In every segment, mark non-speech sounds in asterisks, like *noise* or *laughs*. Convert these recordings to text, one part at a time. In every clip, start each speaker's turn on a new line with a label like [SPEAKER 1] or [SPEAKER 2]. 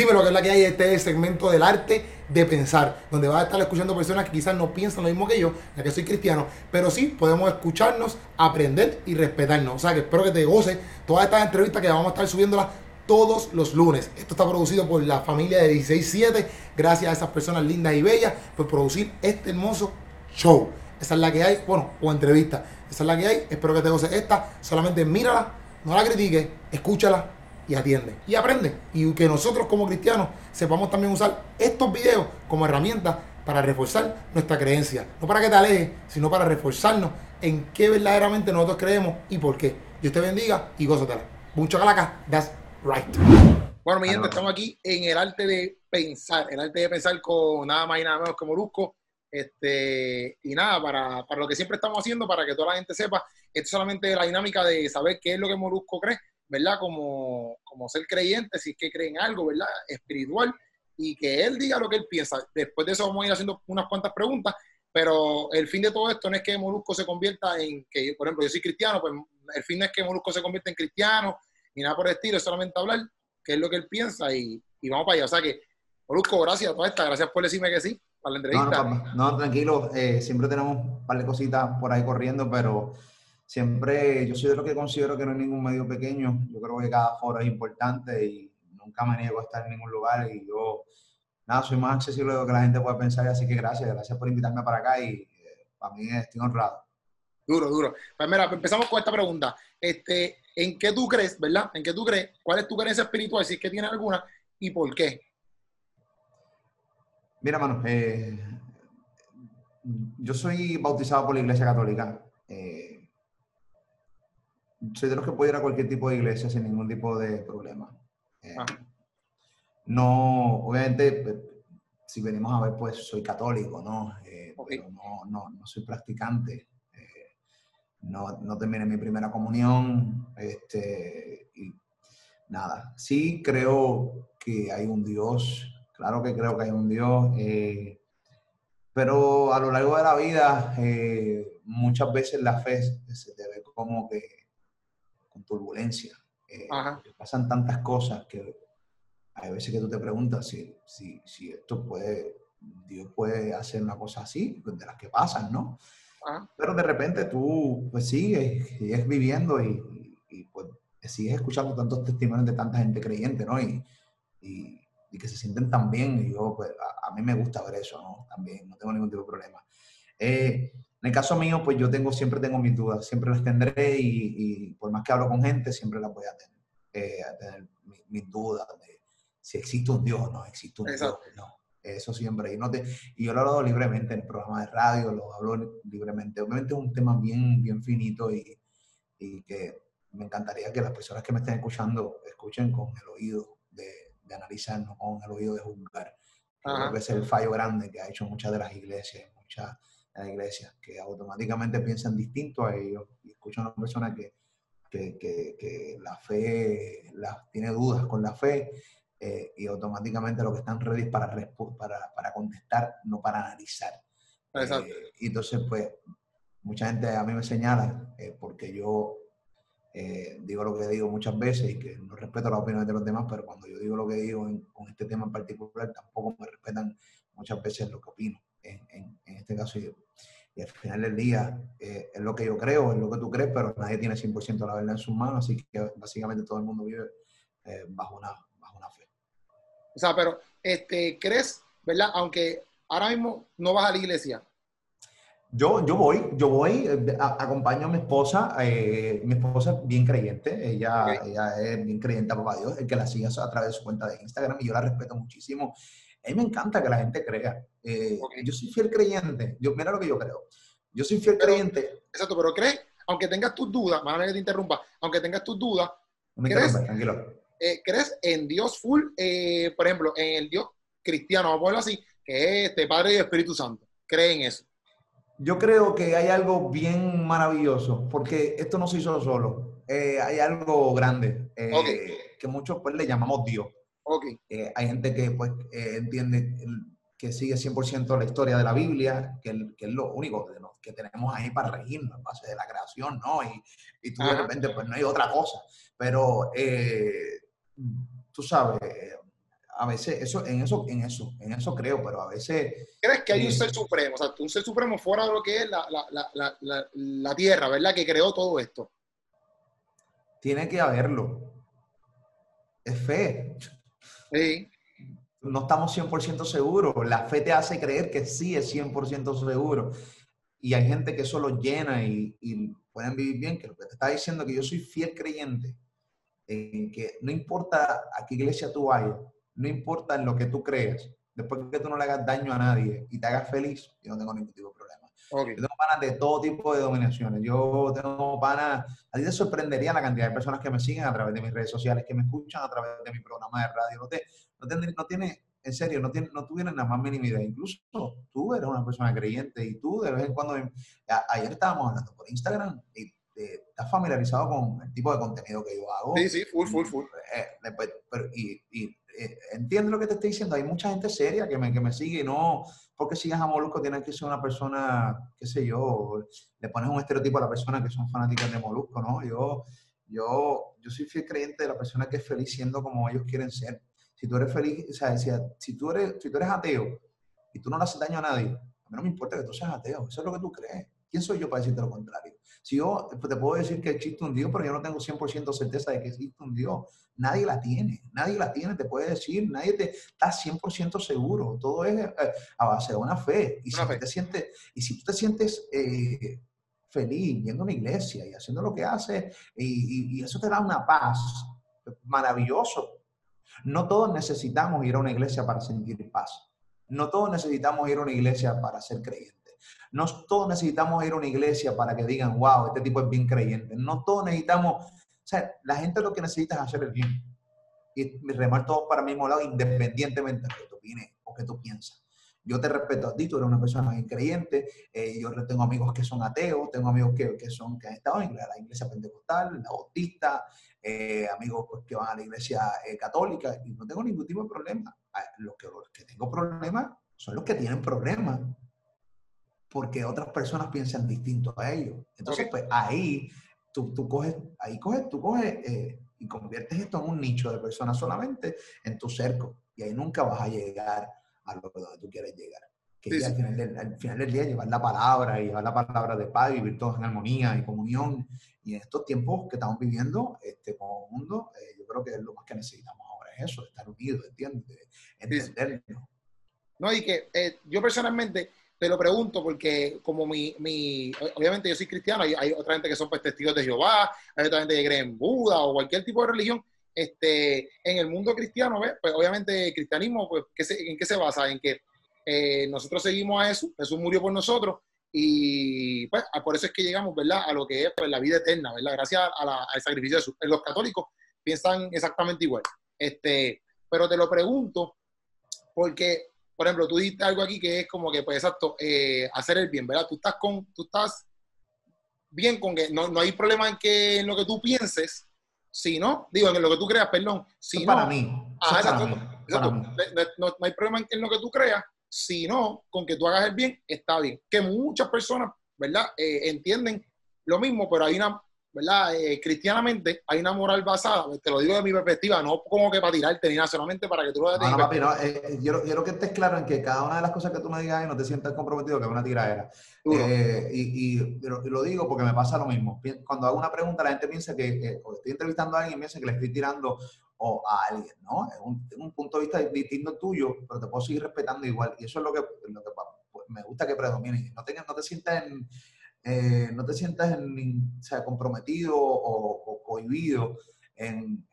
[SPEAKER 1] Dime lo que es la que hay. Este segmento del arte de pensar, donde vas a estar escuchando personas que quizás no piensan lo mismo que yo, ya que soy cristiano, pero sí podemos escucharnos, aprender y respetarnos. O sea que espero que te goce todas estas entrevistas que vamos a estar subiéndolas todos los lunes. Esto está producido por la familia de 167. Gracias a esas personas lindas y bellas por producir este hermoso show. Esa es la que hay, bueno, o entrevista. Esa es la que hay. Espero que te goce esta. Solamente mírala, no la critiques, escúchala y atiende. Y aprende. Y que nosotros como cristianos sepamos también usar estos videos como herramienta para reforzar nuestra creencia. No para que te alejes, sino para reforzarnos en qué verdaderamente nosotros creemos y por qué. Dios te bendiga y gózatela. Mucho calaca, that's right. Bueno, mi gente, estamos aquí en el arte de pensar, el arte de pensar con nada más y nada menos que Molusco. Este, y nada, para, para lo que siempre estamos haciendo, para que toda la gente sepa, esto es solamente la dinámica de saber qué es lo que Molusco cree ¿verdad? Como, como ser creyente, si es que cree en algo, ¿verdad? Espiritual, y que él diga lo que él piensa. Después de eso vamos a ir haciendo unas cuantas preguntas, pero el fin de todo esto no es que Molusco se convierta en, que por ejemplo yo soy cristiano, pues el fin no es que Molusco se convierta en cristiano, ni nada por el estilo, es solamente hablar qué es lo que él piensa y, y vamos para allá. O sea que, Molusco, gracias a toda esta, gracias por decirme que sí para la entrevista.
[SPEAKER 2] No, no, tranquilo, eh, siempre tenemos un par de cositas por ahí corriendo, pero siempre, yo soy de los que considero que no hay ningún medio pequeño. Yo creo que cada foro es importante y nunca me niego a estar en ningún lugar. Y yo, nada, soy más accesible de lo que la gente puede pensar. Así que gracias, gracias por invitarme para acá y eh, para mí estoy honrado.
[SPEAKER 1] Duro, duro. Pues mira, empezamos con esta pregunta. Este, ¿En qué tú crees, verdad? ¿En qué tú crees? ¿Cuál es tu creencia espiritual? Si es que tienes alguna y por qué.
[SPEAKER 2] Mira, mano, eh, yo soy bautizado por la Iglesia Católica. Eh, soy de los que puedo ir a cualquier tipo de iglesia sin ningún tipo de problema. Eh, ah. no, obviamente, pues, si venimos a ver, pues soy católico, ¿no? Eh, pero no, no, no, soy practicante. Eh, no, no terminé mi primera comunión. Este, y nada, sí creo que hay un Dios, claro que creo que hay un Dios, pero a lo largo de la vida muchas veces la fe se debe como que con turbulencia. Eh, pasan tantas cosas que hay veces que tú te preguntas si, si, si, esto puede, Dios puede hacer una cosa así, de las que pasan, ¿no? Pero de repente tú, pues sigues, sigues viviendo y, y, pues sigues escuchando tantos testimonios de tanta gente creyente, ¿no? Y, y, que se sienten tan bien. Y yo, pues, a, mí me gusta ver eso, ¿no? También, no tengo ningún tipo de problema. Eh, en el caso mío, pues yo tengo, siempre tengo mis dudas, siempre las tendré y, por más que hablo con gente, siempre las voy a tener, eh, a tener mis, dudas de si existe un Dios o no existe un Dios. No, eso siempre. Y, no te, y yo lo hablo libremente en el programa de radio, lo hablo libremente. Obviamente es un tema bien, bien finito y, y que me encantaría que las personas que me estén escuchando escuchen con el oído de, de analizar, no con el oído de juzgar. Creo que es el fallo grande que ha hecho muchas de las iglesias, muchas en la iglesia, que automáticamente piensan distinto a ellos. Y escuchan a una persona que, que, que, la fe, la, tiene dudas con la fe eh, y automáticamente lo que están ready para, para, para contestar, no para analizar. Eh, y entonces, pues, mucha gente a mí me señala, eh, porque yo digo lo que digo muchas veces y que no respeto las opiniones de los demás, pero cuando yo digo lo que digo con este tema en particular, tampoco me respetan muchas veces lo que opino en, este caso. Y, y, al final del día eh, es lo que yo creo, es lo que tú crees, pero nadie tiene 100% la verdad en sus manos, así que básicamente todo el mundo vive eh, bajo, una, bajo una fe.
[SPEAKER 1] O sea, pero este, ¿crees, verdad? Aunque ahora mismo no vas a la iglesia,
[SPEAKER 2] yo, yo voy, yo voy, eh, acompaño a mi esposa, mi esposa es bien creyente, ella, ella es bien creyente a Papá Dios, el que la sigue a través de su cuenta de Instagram y yo la respeto muchísimo a mí me encanta que la gente crea. Eh, yo soy fiel creyente. Yo, mira lo que yo creo. Yo soy fiel creyente.
[SPEAKER 1] Exacto, pero crees, aunque tengas tus dudas, más que te interrumpa, aunque tengas tus dudas, ¿crees, tranquilo. Eh, ¿crees en Dios full? Eh, por ejemplo, en el Dios cristiano, vamos a ponerlo así, que es este Padre y Espíritu Santo. ¿Creen eso?
[SPEAKER 2] Yo creo que hay algo bien maravilloso, porque esto no se hizo solo. hay algo grande que muchos pues, le llamamos Dios. Eh, hay gente que pues, eh, entiende que sigue 100% la historia de la Biblia, que, es lo único que, tenemos ahí para regirnos en base de la creación, ¿no? Y, y tú de repente, pues no hay otra cosa. Pero, eh, tú sabes, a veces, eso, en eso, en eso, en eso creo, pero a veces...
[SPEAKER 1] ¿Crees que hay un ser supremo? O sea, un ser supremo fuera de lo que es la, la, la, la tierra, ¿verdad? Que creó todo esto.
[SPEAKER 2] Tiene que haberlo. Es fe. Sí. No estamos 100% seguros. La fe te hace creer que sí es 100% seguro. Y hay gente que eso lo llena y, pueden vivir bien, que lo que te está diciendo que yo soy fiel creyente en que no importa a qué iglesia tú vayas, no importa en lo que tú creas, después que tú no le hagas daño a nadie y te hagas feliz, yo no tengo ningún tipo de problema. Yo tengo panas de todo tipo de dominaciones. Yo tengo panas, a ti te sorprendería la cantidad de personas que me siguen a través de mis redes sociales, que me escuchan a través de mi programa de radio. No, te, no, tiene, en serio, no, tiene, no tuvieron la más mínima idea. Incluso tú eres una persona creyente y tú de vez en cuando, ayer estábamos hablando por Instagram y estás familiarizado con el tipo de contenido que yo hago.
[SPEAKER 1] Sí, sí, full, full, full.
[SPEAKER 2] Eh, y, y eh, entiendo lo que te estoy diciendo. Hay mucha gente seria que me, que me sigue y no porque sigas a Molusco tienes que ser una persona, qué sé yo, le pones un estereotipo a la persona que son fanáticas de Molusco, ¿no? Yo, yo, yo soy fiel creyente de la persona que es feliz siendo como ellos quieren ser. Si tú eres feliz, o sea, si, si, tú, eres, si tú eres ateo y tú no le haces daño a nadie, a mí no me importa que tú seas ateo, eso es lo que tú crees. ¿Quién soy yo para decirte lo contrario? Si yo pues, te puedo decir que existe un Dios, pero yo no tengo 100% certeza de que existe un Dios. Nadie la tiene, nadie la tiene, te puede decir, nadie te está 100% seguro. Todo es eh, a base de una fe. Y, si, Te sientes, y si tú te sientes eh, feliz yendo a una iglesia y haciendo lo que haces, y, eso te da una paz maravilloso. No todos necesitamos ir a una iglesia para sentir paz. No todos necesitamos ir a una iglesia para ser creyentes. No todos necesitamos ir a una iglesia para que digan, wow, este tipo es bien creyente. No todos necesitamos, sea, la gente lo que necesita es hacer el bien. Y remar todos para el mismo lado, independientemente de lo que tú opines o que tú piensas. Yo te respeto a ti, tú eres una persona creyente, eh, yo tengo amigos que son ateos, tengo amigos que, que, son, que han estado en la iglesia pentecostal, la bautista, eh, amigos pues, que van a la iglesia eh, católica, y no tengo ningún tipo de problema. Los que, los que tengo problemas son los que tienen problemas porque otras personas piensan distinto a ellos. Entonces, pues ahí tú, tú, coges, ahí coges, tú coges eh, y conviertes esto en un nicho de personas solamente en tu cerco. Y ahí nunca vas a llegar a lo que tú quieres llegar. Que al, final del, al, final del, día llevar la palabra y llevar la palabra de paz, vivir todos en armonía y comunión. Y en estos tiempos que estamos viviendo este, como mundo, eh, yo creo que lo más que necesitamos ahora es eso, estar unidos, ¿entiendes? Entendernos.
[SPEAKER 1] No, y que eh, yo personalmente te lo pregunto porque como mi, mi obviamente yo soy cristiano, hay, hay, otra gente que son pues, testigos de Jehová, hay otra gente que cree en Buda o cualquier tipo de religión. Este, en el mundo cristiano, pues obviamente el cristianismo, pues, ¿en qué se basa? En que eh, nosotros seguimos a Jesús, Jesús murió por nosotros y pues por eso es que llegamos, ¿verdad? A lo que es pues, la vida eterna, ¿verdad? Gracias a al sacrificio de Jesús. Los católicos piensan exactamente igual. Este, pero te lo pregunto porque por ejemplo, tú diste algo aquí que es como que, pues exacto, eh, hacer el bien, ¿verdad? Tú estás con, tú estás bien con que no, no hay problema en que en lo que tú pienses, sino, digo, en lo que tú creas, perdón. Si
[SPEAKER 2] para mí.
[SPEAKER 1] No, hay problema en, lo que tú creas, sino con que tú hagas el bien, está bien. Que muchas personas, ¿verdad? Eh, entienden lo mismo, pero hay una ¿verdad? Eh, cristianamente hay una moral basada, te lo digo de mi perspectiva, no como que para tirarte ni nada, solamente para que tú lo
[SPEAKER 2] no, no, papi, no, eh, yo quiero que estés claro en que cada una de las cosas que tú me digas no te sientas comprometido que es una tiradera. Eh, y, y, lo, digo porque me pasa lo mismo. Cuando hago una pregunta, la gente piensa que estoy entrevistando a alguien y piensa que le estoy tirando o a alguien, ¿no? Es un, un, punto de vista distinto tuyo, pero te puedo seguir respetando igual. Y eso es lo que, lo que pues, me gusta que predomine. No te, no te sientas en eh, no te sientas en, sea, comprometido o, cohibido en,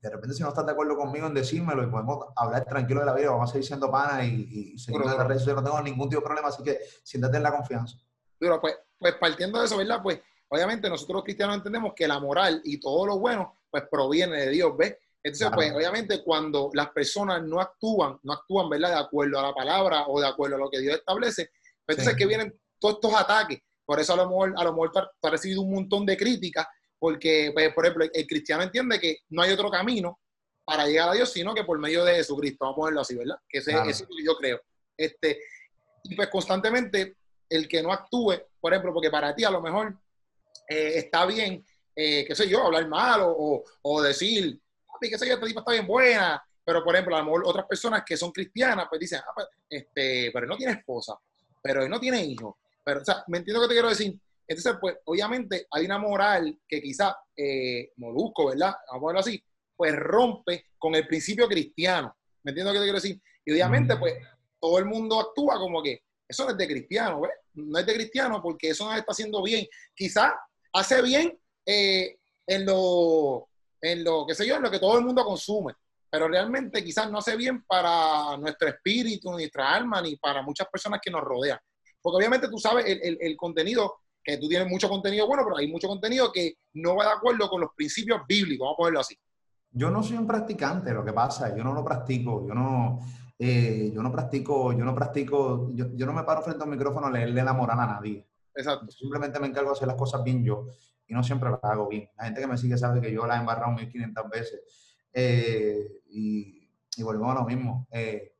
[SPEAKER 2] de repente si no estás de acuerdo conmigo en decírmelo y podemos hablar tranquilo de la vida, vamos a seguir siendo pana y, y seguir en las redes sociales, no tengo ningún tipo de problema, así que siéntate en la confianza.
[SPEAKER 1] Pero pues, pues partiendo de eso, ¿verdad? Pues obviamente nosotros los cristianos entendemos que la moral y todo lo bueno, pues proviene de Dios, ¿ves? Entonces, pues obviamente cuando las personas no actúan, no actúan, ¿verdad? De acuerdo a la palabra o de acuerdo a lo que Dios establece, pues entonces que vienen todos estos ataques por eso a lo mejor, a lo mejor ha recibido un montón de críticas, porque, pues, por ejemplo, el cristiano entiende que no hay otro camino para llegar a Dios, sino que por medio de Jesucristo, vamos a ponerlo así, ¿verdad? Que ese, es lo que yo creo. Este, y pues constantemente el que no actúe, por ejemplo, porque para ti a lo mejor eh, está bien, eh, qué sé yo, hablar mal o, o, decir, papi, qué sé yo, esta tipa está bien buena,
[SPEAKER 3] Pero, por ejemplo, a lo mejor otras personas que son cristianas, pues dicen, ah, pues, este, pero él no tiene esposa, pero él no tiene hijos. Pero, o sea, ¿me entiendo que te quiero decir? Entonces, pues, obviamente hay una moral que quizá eh, Molusco, ¿verdad? Vamos a verlo así, pues rompe con el principio cristiano. ¿Me entiendo lo que te quiero decir? Y obviamente, pues, todo el mundo actúa como que eso no es de cristiano, ¿ves? No es de cristiano porque eso no está haciendo bien. Quizá hace bien eh, en lo, en lo, qué sé yo, en lo que todo el mundo consume, pero realmente quizás no hace bien para nuestro espíritu, nuestra alma, ni para muchas personas que nos rodean. Porque obviamente tú sabes el, el, contenido, que tú tienes mucho contenido bueno, pero hay mucho contenido que no va de acuerdo con los principios bíblicos, vamos a ponerlo así.
[SPEAKER 2] Yo no soy un practicante, lo que pasa, yo no lo practico, yo no, eh, yo no practico, yo no practico, yo, yo, no me paro frente a un micrófono a leerle la moral a nadie.
[SPEAKER 3] Exacto.
[SPEAKER 2] Simplemente me encargo de hacer las cosas bien yo y no siempre las hago bien. La gente que me sigue sabe que yo la he embarrado 1500 veces. Eh, y, y, volvemos a lo mismo. Eh,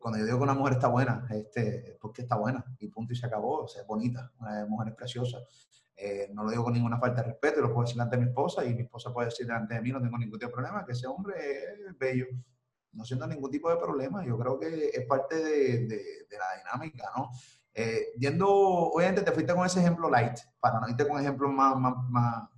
[SPEAKER 2] cuando yo digo que una mujer está buena, este, porque está buena y punto y se acabó, o sea, es bonita, una mujer es preciosa. no lo digo con ninguna falta de respeto, lo puedo decir delante de mi esposa y mi esposa puede decir delante de mí, no tengo ningún tipo de problema, que ese hombre es bello no siento ningún tipo de problema. Yo creo que es parte de, de, la dinámica, ¿no? Eh, yendo, obviamente te fuiste con ese ejemplo light, para no irte con ejemplos más, más, más,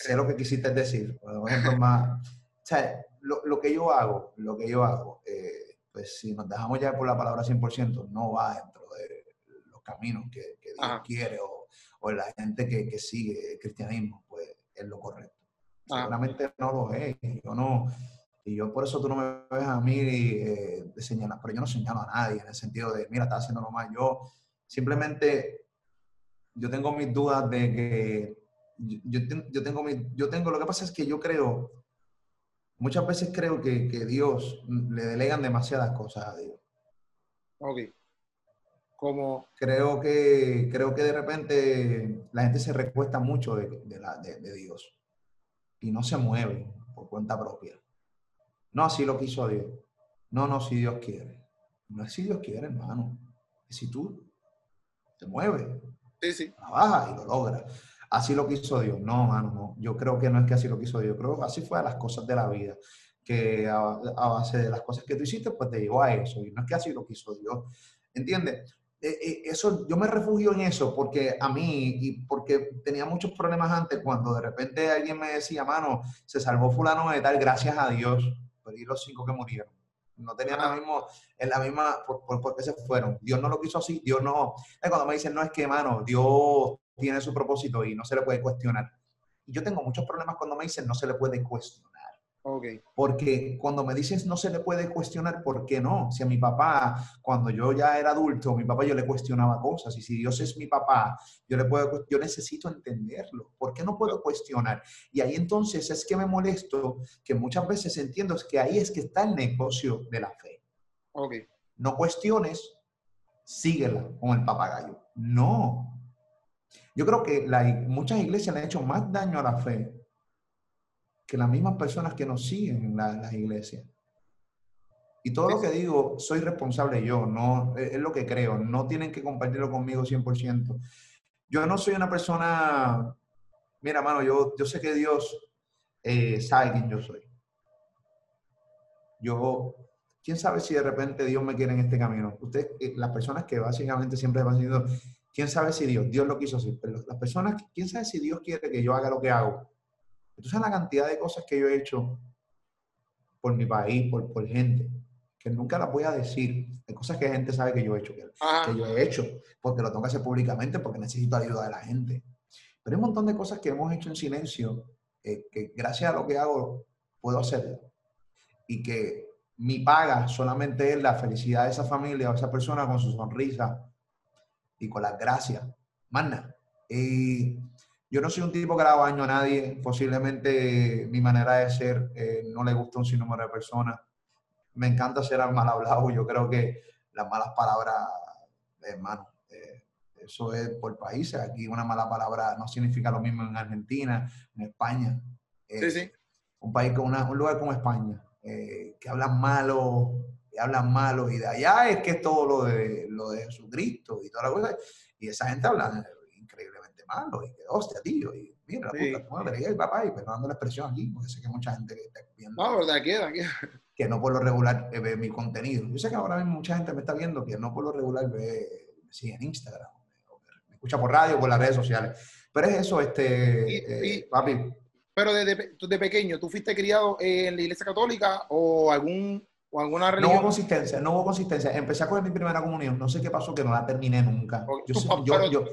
[SPEAKER 2] sé lo que quisiste decir, ejemplos más, o sea, lo, lo, que yo hago, lo que yo hago, eh, pues si nos dejamos ya por la palabra 100%, no va dentro de los caminos que, que Dios quiere o, o, la gente que, que, sigue el cristianismo, pues es lo correcto. Seguramente no lo es, yo no, y yo por eso tú no me ves a mí eh, de señalar, pero yo no señalo a nadie en el sentido de, mira, estás haciendo lo mal. Yo simplemente, yo tengo mis dudas de que, yo, yo, tengo mi, yo tengo, lo que pasa es que yo creo, muchas veces creo que, que Dios le delegan demasiadas cosas a Dios.
[SPEAKER 3] Ok. Como...
[SPEAKER 2] Creo que, creo que de repente la gente se recuesta mucho de, de, la, de, de Dios y no se mueve por cuenta propia. No, así lo quiso Dios. No, no, si Dios quiere. No es si Dios quiere, hermano. Es si tú te mueves,
[SPEAKER 3] sí, sí.
[SPEAKER 2] trabajas y lo logras. Así lo quiso Dios. No, hermano, no. Yo creo que no es que así lo quiso Dios. Yo creo que así fue a las cosas de la vida. Que a, a base de las cosas que tú hiciste, pues te llegó a eso. Y no es que así lo quiso Dios. ¿Entiendes? E, e, eso, yo me refugio en eso porque a mí, y porque tenía muchos problemas antes, cuando de repente alguien me decía, mano, se salvó fulano de tal, gracias a Dios perdí los cinco que murieron. No tenían la misma, en la misma, por, por, qué se fueron. Dios no lo quiso así, Dios no. Es cuando me dicen, no es que, mano, Dios tiene su propósito y no se le puede cuestionar. Y yo tengo muchos problemas cuando me dicen, no se le puede cuestionar. Porque cuando me dices no se le puede cuestionar, ¿por qué no? Si a mi papá, cuando yo ya era adulto, mi papá yo le cuestionaba cosas. Y si Dios es mi papá, yo le puedo, yo necesito entenderlo. ¿Por qué no puedo cuestionar? Y ahí entonces es que me molesto, que muchas veces entiendo que ahí es que está el negocio de la fe.
[SPEAKER 3] Okay.
[SPEAKER 2] No cuestiones, síguela con el papagayo. No. Yo creo que la, muchas iglesias le han hecho más daño a la fe que las mismas personas que nos siguen en, las iglesias. Y todo lo que digo, soy responsable yo, no es, lo que creo, no tienen que compartirlo conmigo 100%. Yo no soy una persona, mira, mano, yo, yo sé que Dios eh, sabe quién yo soy. Yo, quién sabe si de repente Dios me quiere en este camino. Usted, eh, las personas que básicamente siempre van diciendo, quién sabe si Dios, Dios lo quiso así, pero las personas, quién sabe si Dios quiere que yo haga lo que hago. Entonces, la cantidad de cosas que yo he hecho por mi país, por, por gente, que nunca las voy a decir. Hay cosas que la gente sabe que yo he hecho, que, yo he hecho, porque lo tengo que hacer públicamente, porque necesito ayuda de la gente. Pero hay un montón de cosas que hemos hecho en silencio, eh, que gracias a lo que hago puedo hacerlo. Y que mi paga solamente es la felicidad de esa familia o esa persona con su sonrisa y con las gracias. Mana. Y yo no soy un tipo que le hago daño a nadie. Posiblemente mi manera de ser eh, no le gusta un sinnúmero de personas. Me encanta ser al mal hablado. Yo creo que las malas palabras, hermano, eh, eso es por países. Aquí una mala palabra no significa lo mismo en Argentina, en España.
[SPEAKER 3] sí, sí.
[SPEAKER 2] Un país con un lugar como España, eh, que hablan malo, que hablan malo, y de allá es que es todo lo de, lo de Jesucristo y toda la cosa. Y esa gente habla chiste malo, y que hostia, tío, y mira, la puta madre, y el papá, y perdonando la expresión aquí, porque sé que hay mucha gente que está viendo.
[SPEAKER 1] No, verdad, queda,
[SPEAKER 2] Que no por lo regular eh, ve mi contenido. Yo sé que ahora mismo mucha gente me está viendo que no por lo regular ve, sí, en Instagram, me escucha por radio, por las redes sociales. Pero es eso, este, eh, papi.
[SPEAKER 1] Pero desde, de pequeño, ¿tú fuiste criado en la iglesia católica o algún o alguna religión?
[SPEAKER 2] No hubo consistencia, no hubo consistencia. Empecé a coger mi primera comunión, no sé qué pasó que no la terminé nunca.
[SPEAKER 1] Yo, yo, yo,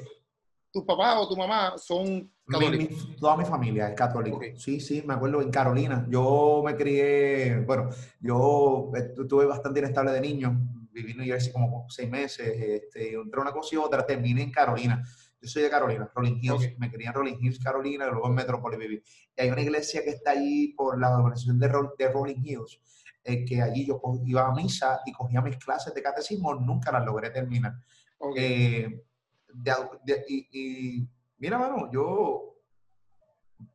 [SPEAKER 1] ¿Tu papá o tu mamá son
[SPEAKER 2] católicos? toda mi familia es católica. Sí, sí, me acuerdo en Carolina. Yo me crié, bueno, yo estuve bastante inestable de niño, viví en New Jersey como seis meses, este, entre una cosa y otra, terminé en Carolina. Yo soy de Carolina, Rolling Hills. Me crié en Rolling Hills, Carolina, y luego en Metrópolis viví. Y hay una iglesia que está ahí por la organización de, de Rolling Hills, eh, que allí yo iba a misa y cogía mis clases de catecismo, nunca las logré terminar. Eh, y, mira, mano, yo,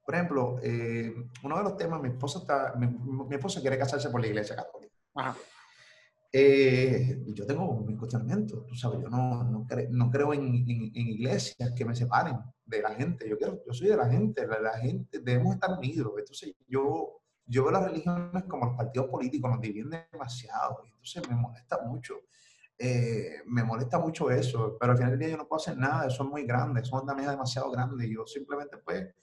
[SPEAKER 2] por ejemplo, eh, uno de los temas, mi esposa, está, mi, esposa quiere casarse por la iglesia católica. y yo tengo mi cuestionamiento, tú sabes, yo no, no, no creo en, en, iglesias que me separen de la gente, yo, quiero, yo soy de la gente, la, la gente, debemos estar unidos, entonces yo yo veo las religiones como los partidos políticos, nos dividen demasiado. Y entonces me molesta mucho. Eh, me molesta mucho eso, pero al final del día yo no puedo hacer nada, son muy grandes, son también demasiado grandes. Yo simplemente pues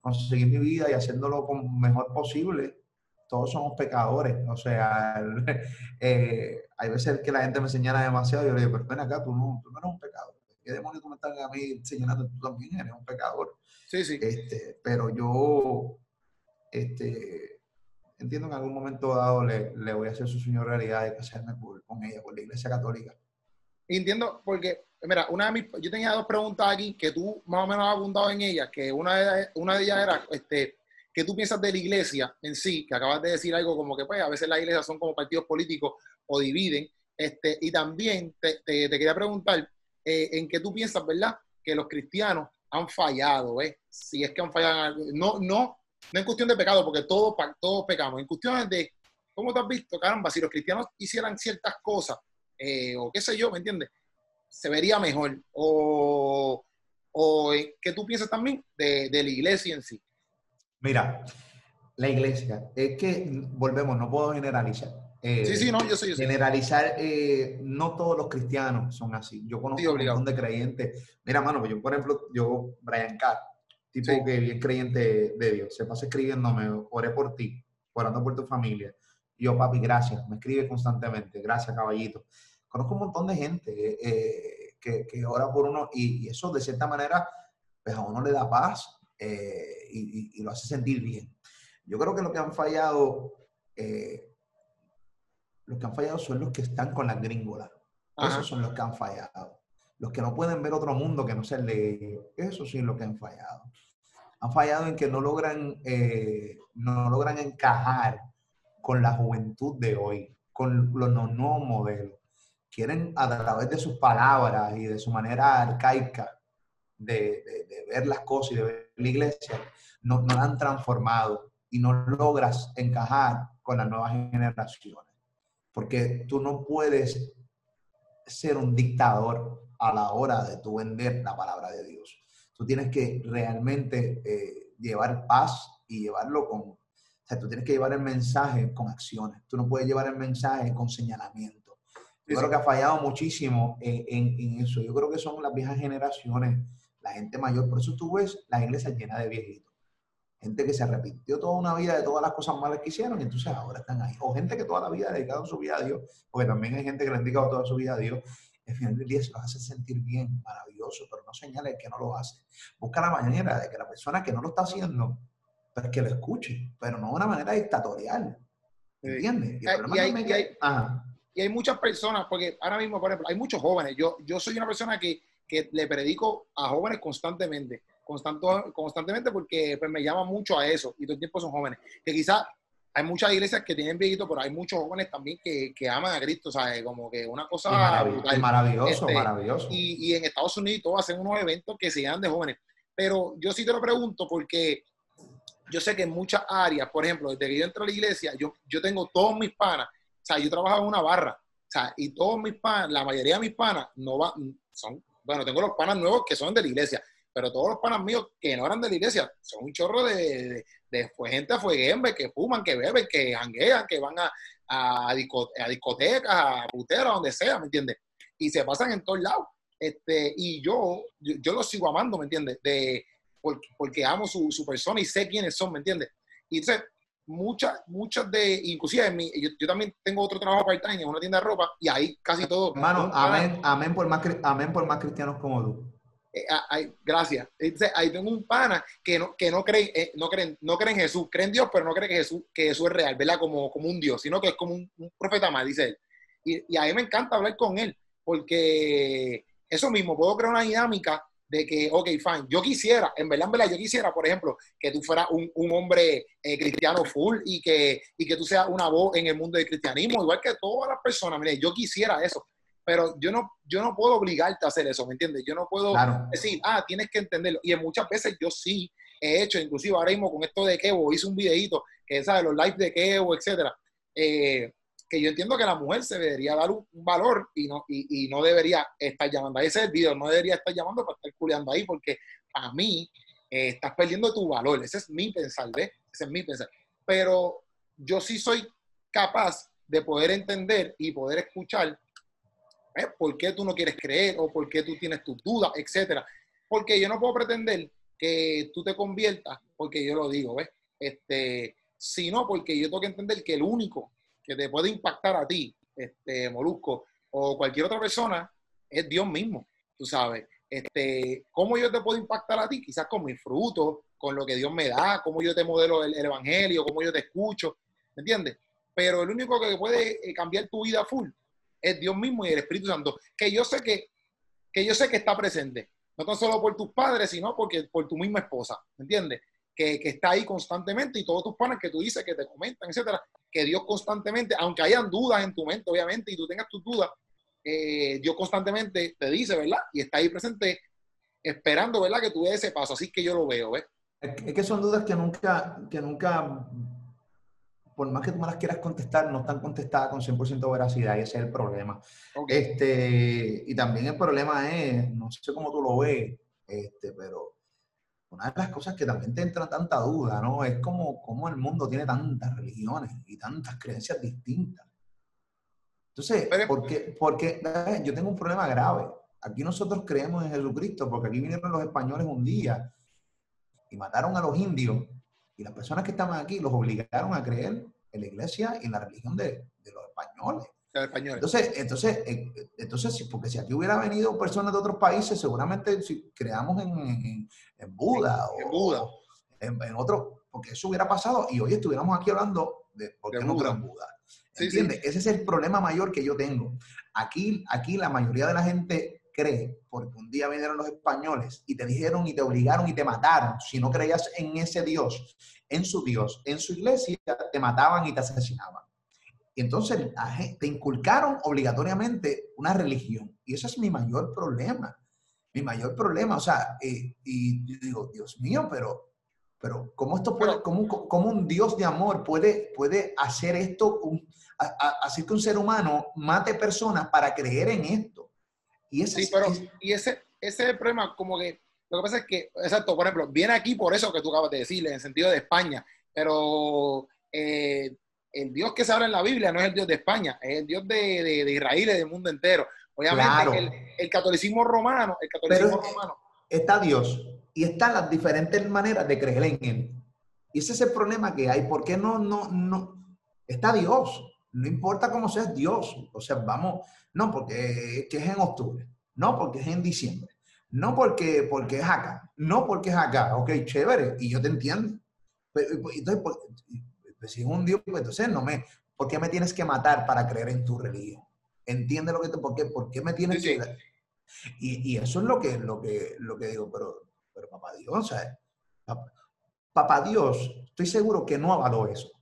[SPEAKER 2] conseguir mi vida y haciéndolo con mejor posible. Todos somos pecadores, o sea, *laughs* eh, hay veces que la gente me señala demasiado y yo le digo, pero ven acá, tú no, tú no eres un pecador. ¿Qué demonios tú me estás a mí señalando? Tú también eres un pecador.
[SPEAKER 1] Sí, sí.
[SPEAKER 2] Este, pero yo, este, entiendo que en algún momento dado le, le voy a hacer su sueño realidad de casarme con ella, por la iglesia católica.
[SPEAKER 1] Entiendo, porque, mira, una de mis, yo tenía dos preguntas aquí que tú más o menos has abundado en ellas, que una de, una de ellas era, este, ¿qué tú piensas de la iglesia en sí? Que acabas de decir algo como que, pues, a veces las iglesias son como partidos políticos o dividen. Este, y también te, te, quería preguntar, eh, ¿en qué tú piensas, verdad? Que los cristianos han fallado, ¿eh? Si es que han fallado No, no no en cuestión de pecado, porque todos, todos pecamos, en cuestión de, ¿cómo te has visto? Caramba, si los cristianos hicieran ciertas cosas, eh, o qué sé yo, ¿me entiendes? Se vería mejor. O, o ¿qué tú piensas también de, de la iglesia en sí?
[SPEAKER 2] Mira, la iglesia, es que, volvemos, no puedo generalizar.
[SPEAKER 1] Eh, sí, sí, no, yo sé.
[SPEAKER 2] Generalizar, eh, no todos los cristianos son así. Yo conozco un montón de creyentes. Mira, mano, yo, por ejemplo, yo, Brian Carr, tipo que bien creyente de Dios, se pasa escribiéndome, oré por ti, orando por tu familia. Y yo, papi, gracias, me escribe constantemente, gracias, caballito. Conozco un montón de gente eh, que, que, ora por uno y, eso de cierta manera, pues a uno le da paz eh, y, y, lo hace sentir bien. Yo creo que lo que han fallado, eh, los que han fallado son los que están con las gringolas. Esos son los que han fallado. Los que no pueden ver otro mundo que no sea el de ellos. Eso sí es lo que han fallado han fallado en que no logran, eh, no logran encajar con la juventud de hoy, con los nuevos modelos. Quieren a través de sus palabras y de su manera arcaica de, ver las cosas y de ver la iglesia, no, no han transformado y no logras encajar con las nuevas generaciones. Porque tú no puedes ser un dictador a la hora de tú vender la palabra de Dios. Tú tienes que realmente eh, llevar paz y llevarlo con... O sea, tú tienes que llevar el mensaje con acciones. Tú no puedes llevar el mensaje con señalamiento. Yo creo que ha fallado muchísimo en, en, eso. Yo creo que son las viejas generaciones, la gente mayor. Por eso tú ves la iglesia llena de viejitos. Gente que se arrepintió toda una vida de todas las cosas malas que hicieron y entonces ahora están ahí. O gente que toda la vida ha dedicado su vida a Dios, porque también hay gente que le ha dedicado toda su vida a Dios al final del día se los hace sentir bien, maravilloso, pero no señale que no lo hace. Busca la manera de que la persona que no lo está haciendo, pues que lo escuche, pero no de una manera dictatorial. ¿Entiendes?
[SPEAKER 1] Y, hay, muchas personas, porque ahora mismo, por ejemplo, hay muchos jóvenes. Yo, yo soy una persona que, que le predico a jóvenes constantemente, constantemente porque pues, me llama mucho a eso y todo el tiempo son jóvenes. Que quizás hay muchas iglesias que tienen viejitos, pero hay muchos jóvenes también que, que aman a Cristo, ¿sabes? Como que una cosa
[SPEAKER 2] maravilloso, este, maravilloso.
[SPEAKER 1] Y, y, en Estados Unidos todos hacen unos eventos que se llaman de jóvenes. Pero yo sí te lo pregunto porque yo sé que en muchas áreas, por ejemplo, desde que yo entro a la iglesia, yo, yo tengo todos mis panas, o sea, yo trabajo en una barra, o sea, y todos mis panas, la mayoría de mis panas no van, son, bueno, tengo los panas nuevos que son de la iglesia, pero todos los panas míos que no eran de la iglesia son un chorro de, de, gente fueguembe, que fuman, que beben, que janguean, que van a, a, discotecas, a puteras, donde sea, ¿me entiendes? Y se pasan en todos lados. Este, y yo, yo, lo sigo amando, ¿me entiendes? De, porque, porque amo su, su, persona y sé quiénes son, ¿me entiendes? Y entonces, muchas, muchas de, inclusive en mi, yo, también tengo otro trabajo part-time en una tienda de ropa y ahí casi todo.
[SPEAKER 2] Hermano, amén, amén, por más, amén por más cristianos como tú.
[SPEAKER 1] Eh, gracias. Entonces, ahí tengo un pana que no, que no cree, eh, no creen, no cree en Jesús, cree en Dios, pero no cree que Jesús, que Jesús es real, ¿verdad? Como, como un Dios, sino que es como un, profeta más, dice él. Y, y, a mí me encanta hablar con él, porque eso mismo, puedo crear una dinámica de que, ok, fine, yo quisiera, en verdad, en verdad, yo quisiera, por ejemplo, que tú fueras un, un hombre eh, cristiano full y que, y que tú seas una voz en el mundo del cristianismo, igual que todas las personas, mire, yo quisiera eso, pero yo no, yo no puedo obligarte a hacer eso, ¿me entiendes? Yo no puedo decir, ah, tienes que entenderlo. Y en muchas veces yo sí he hecho, inclusive ahora mismo con esto de Kevo, hice un videito, que es de los lives de Kevo, etcétera, eh, que yo entiendo que la mujer se debería dar un, valor y no, y, no debería estar llamando. Ese es el video, no debería estar llamando para estar culeando ahí, porque a mí eh, estás perdiendo tu valor. Ese es mi pensar, ¿ves? Ese es mi pensar. Pero yo sí soy capaz de poder entender y poder escuchar ¿eh? ¿Por qué tú no quieres creer o por qué tú tienes tus dudas, etcétera? Porque yo no puedo pretender que tú te conviertas, porque yo lo digo, ¿ves? Este, sino porque yo tengo que entender que el único que te puede impactar a ti, este, Molusco, o cualquier otra persona, es Dios mismo, tú sabes. Este, ¿Cómo yo te puedo impactar a ti? Quizás con mis frutos, con lo que Dios me da, cómo yo te modelo el, el evangelio, cómo yo te escucho, ¿me entiendes? Pero el único que puede eh, cambiar tu vida full es Dios mismo y el Espíritu Santo, que yo sé que, que yo sé que está presente, no tan solo por tus padres, sino porque por tu misma esposa, ¿me entiendes? Que, que, está ahí constantemente y todos tus padres que tú dices, que te comentan, etcétera, que Dios constantemente, aunque hayan dudas en tu mente, obviamente, y tú tengas tus dudas, eh, Dios constantemente te dice, ¿verdad? Y está ahí presente esperando, ¿verdad? Que tú des ese paso. Así que yo lo veo, ¿ves?
[SPEAKER 2] Es que son dudas que nunca, que nunca por más que tú me las quieras contestar, no están contestadas con 100% veracidad y ese es el problema. Este, y también el problema es, no sé cómo tú lo ves, este, pero una de las cosas que también te entra tanta duda, ¿no? Es como, como el mundo tiene tantas religiones y tantas creencias distintas. Entonces, porque, porque yo tengo un problema grave. Aquí nosotros creemos en Jesucristo porque aquí vinieron los españoles un día y mataron a los indios y las personas que estaban aquí los obligaron a creer en la iglesia y en la religión de, los españoles. Entonces, entonces, eh, entonces, porque si aquí hubiera venido personas de otros países, seguramente si creamos en, en, Buda o en, Buda. en, otro, porque eso hubiera pasado y hoy estuviéramos aquí hablando de por qué no creo en Buda. ¿Entiendes? Ese es el problema mayor que yo tengo. Aquí, aquí la mayoría de la gente cree, porque un día vinieron los españoles y te dijeron y te obligaron y te mataron, si no creías en ese Dios, en su Dios, en su iglesia, te mataban y te asesinaban. Y entonces te inculcaron obligatoriamente una religión. Y ese es mi mayor problema. Mi mayor problema, o sea, eh, y digo, Dios mío, pero, pero ¿cómo esto puede, cómo, cómo un Dios de amor puede, puede hacer esto, un, hacer que un ser humano mate personas para creer en esto?
[SPEAKER 1] Y ese, sí, pero, y ese, ese es el problema, como que lo que pasa es que, exacto, por ejemplo, viene aquí por eso que tú acabas de decirle, en el sentido de España, pero eh, el Dios que se habla en la Biblia no es el Dios de España, es el Dios de, de, Israel y del mundo entero. Obviamente, el, el, catolicismo romano, el catolicismo romano.
[SPEAKER 2] Está Dios y están las diferentes maneras de creer en Él. Y ese es el problema que hay. ¿Por qué no, no, no? Está Dios. No importa cómo sea Dios. O sea, vamos, no porque es en octubre, no porque es en diciembre, no porque, porque es acá, no porque es acá. Ok, chévere, y yo te entiendo. Pero, entonces, pues, pues, si es un Dios, pues entonces no me, ¿por qué me tienes que matar para creer en tu religión? Entiende lo que te, ¿por qué, por qué me tienes que... Y, y, eso es lo que, lo que, lo que digo, pero, pero papá Dios, ¿sabes? Papá, papá Dios, estoy seguro que no avaló eso.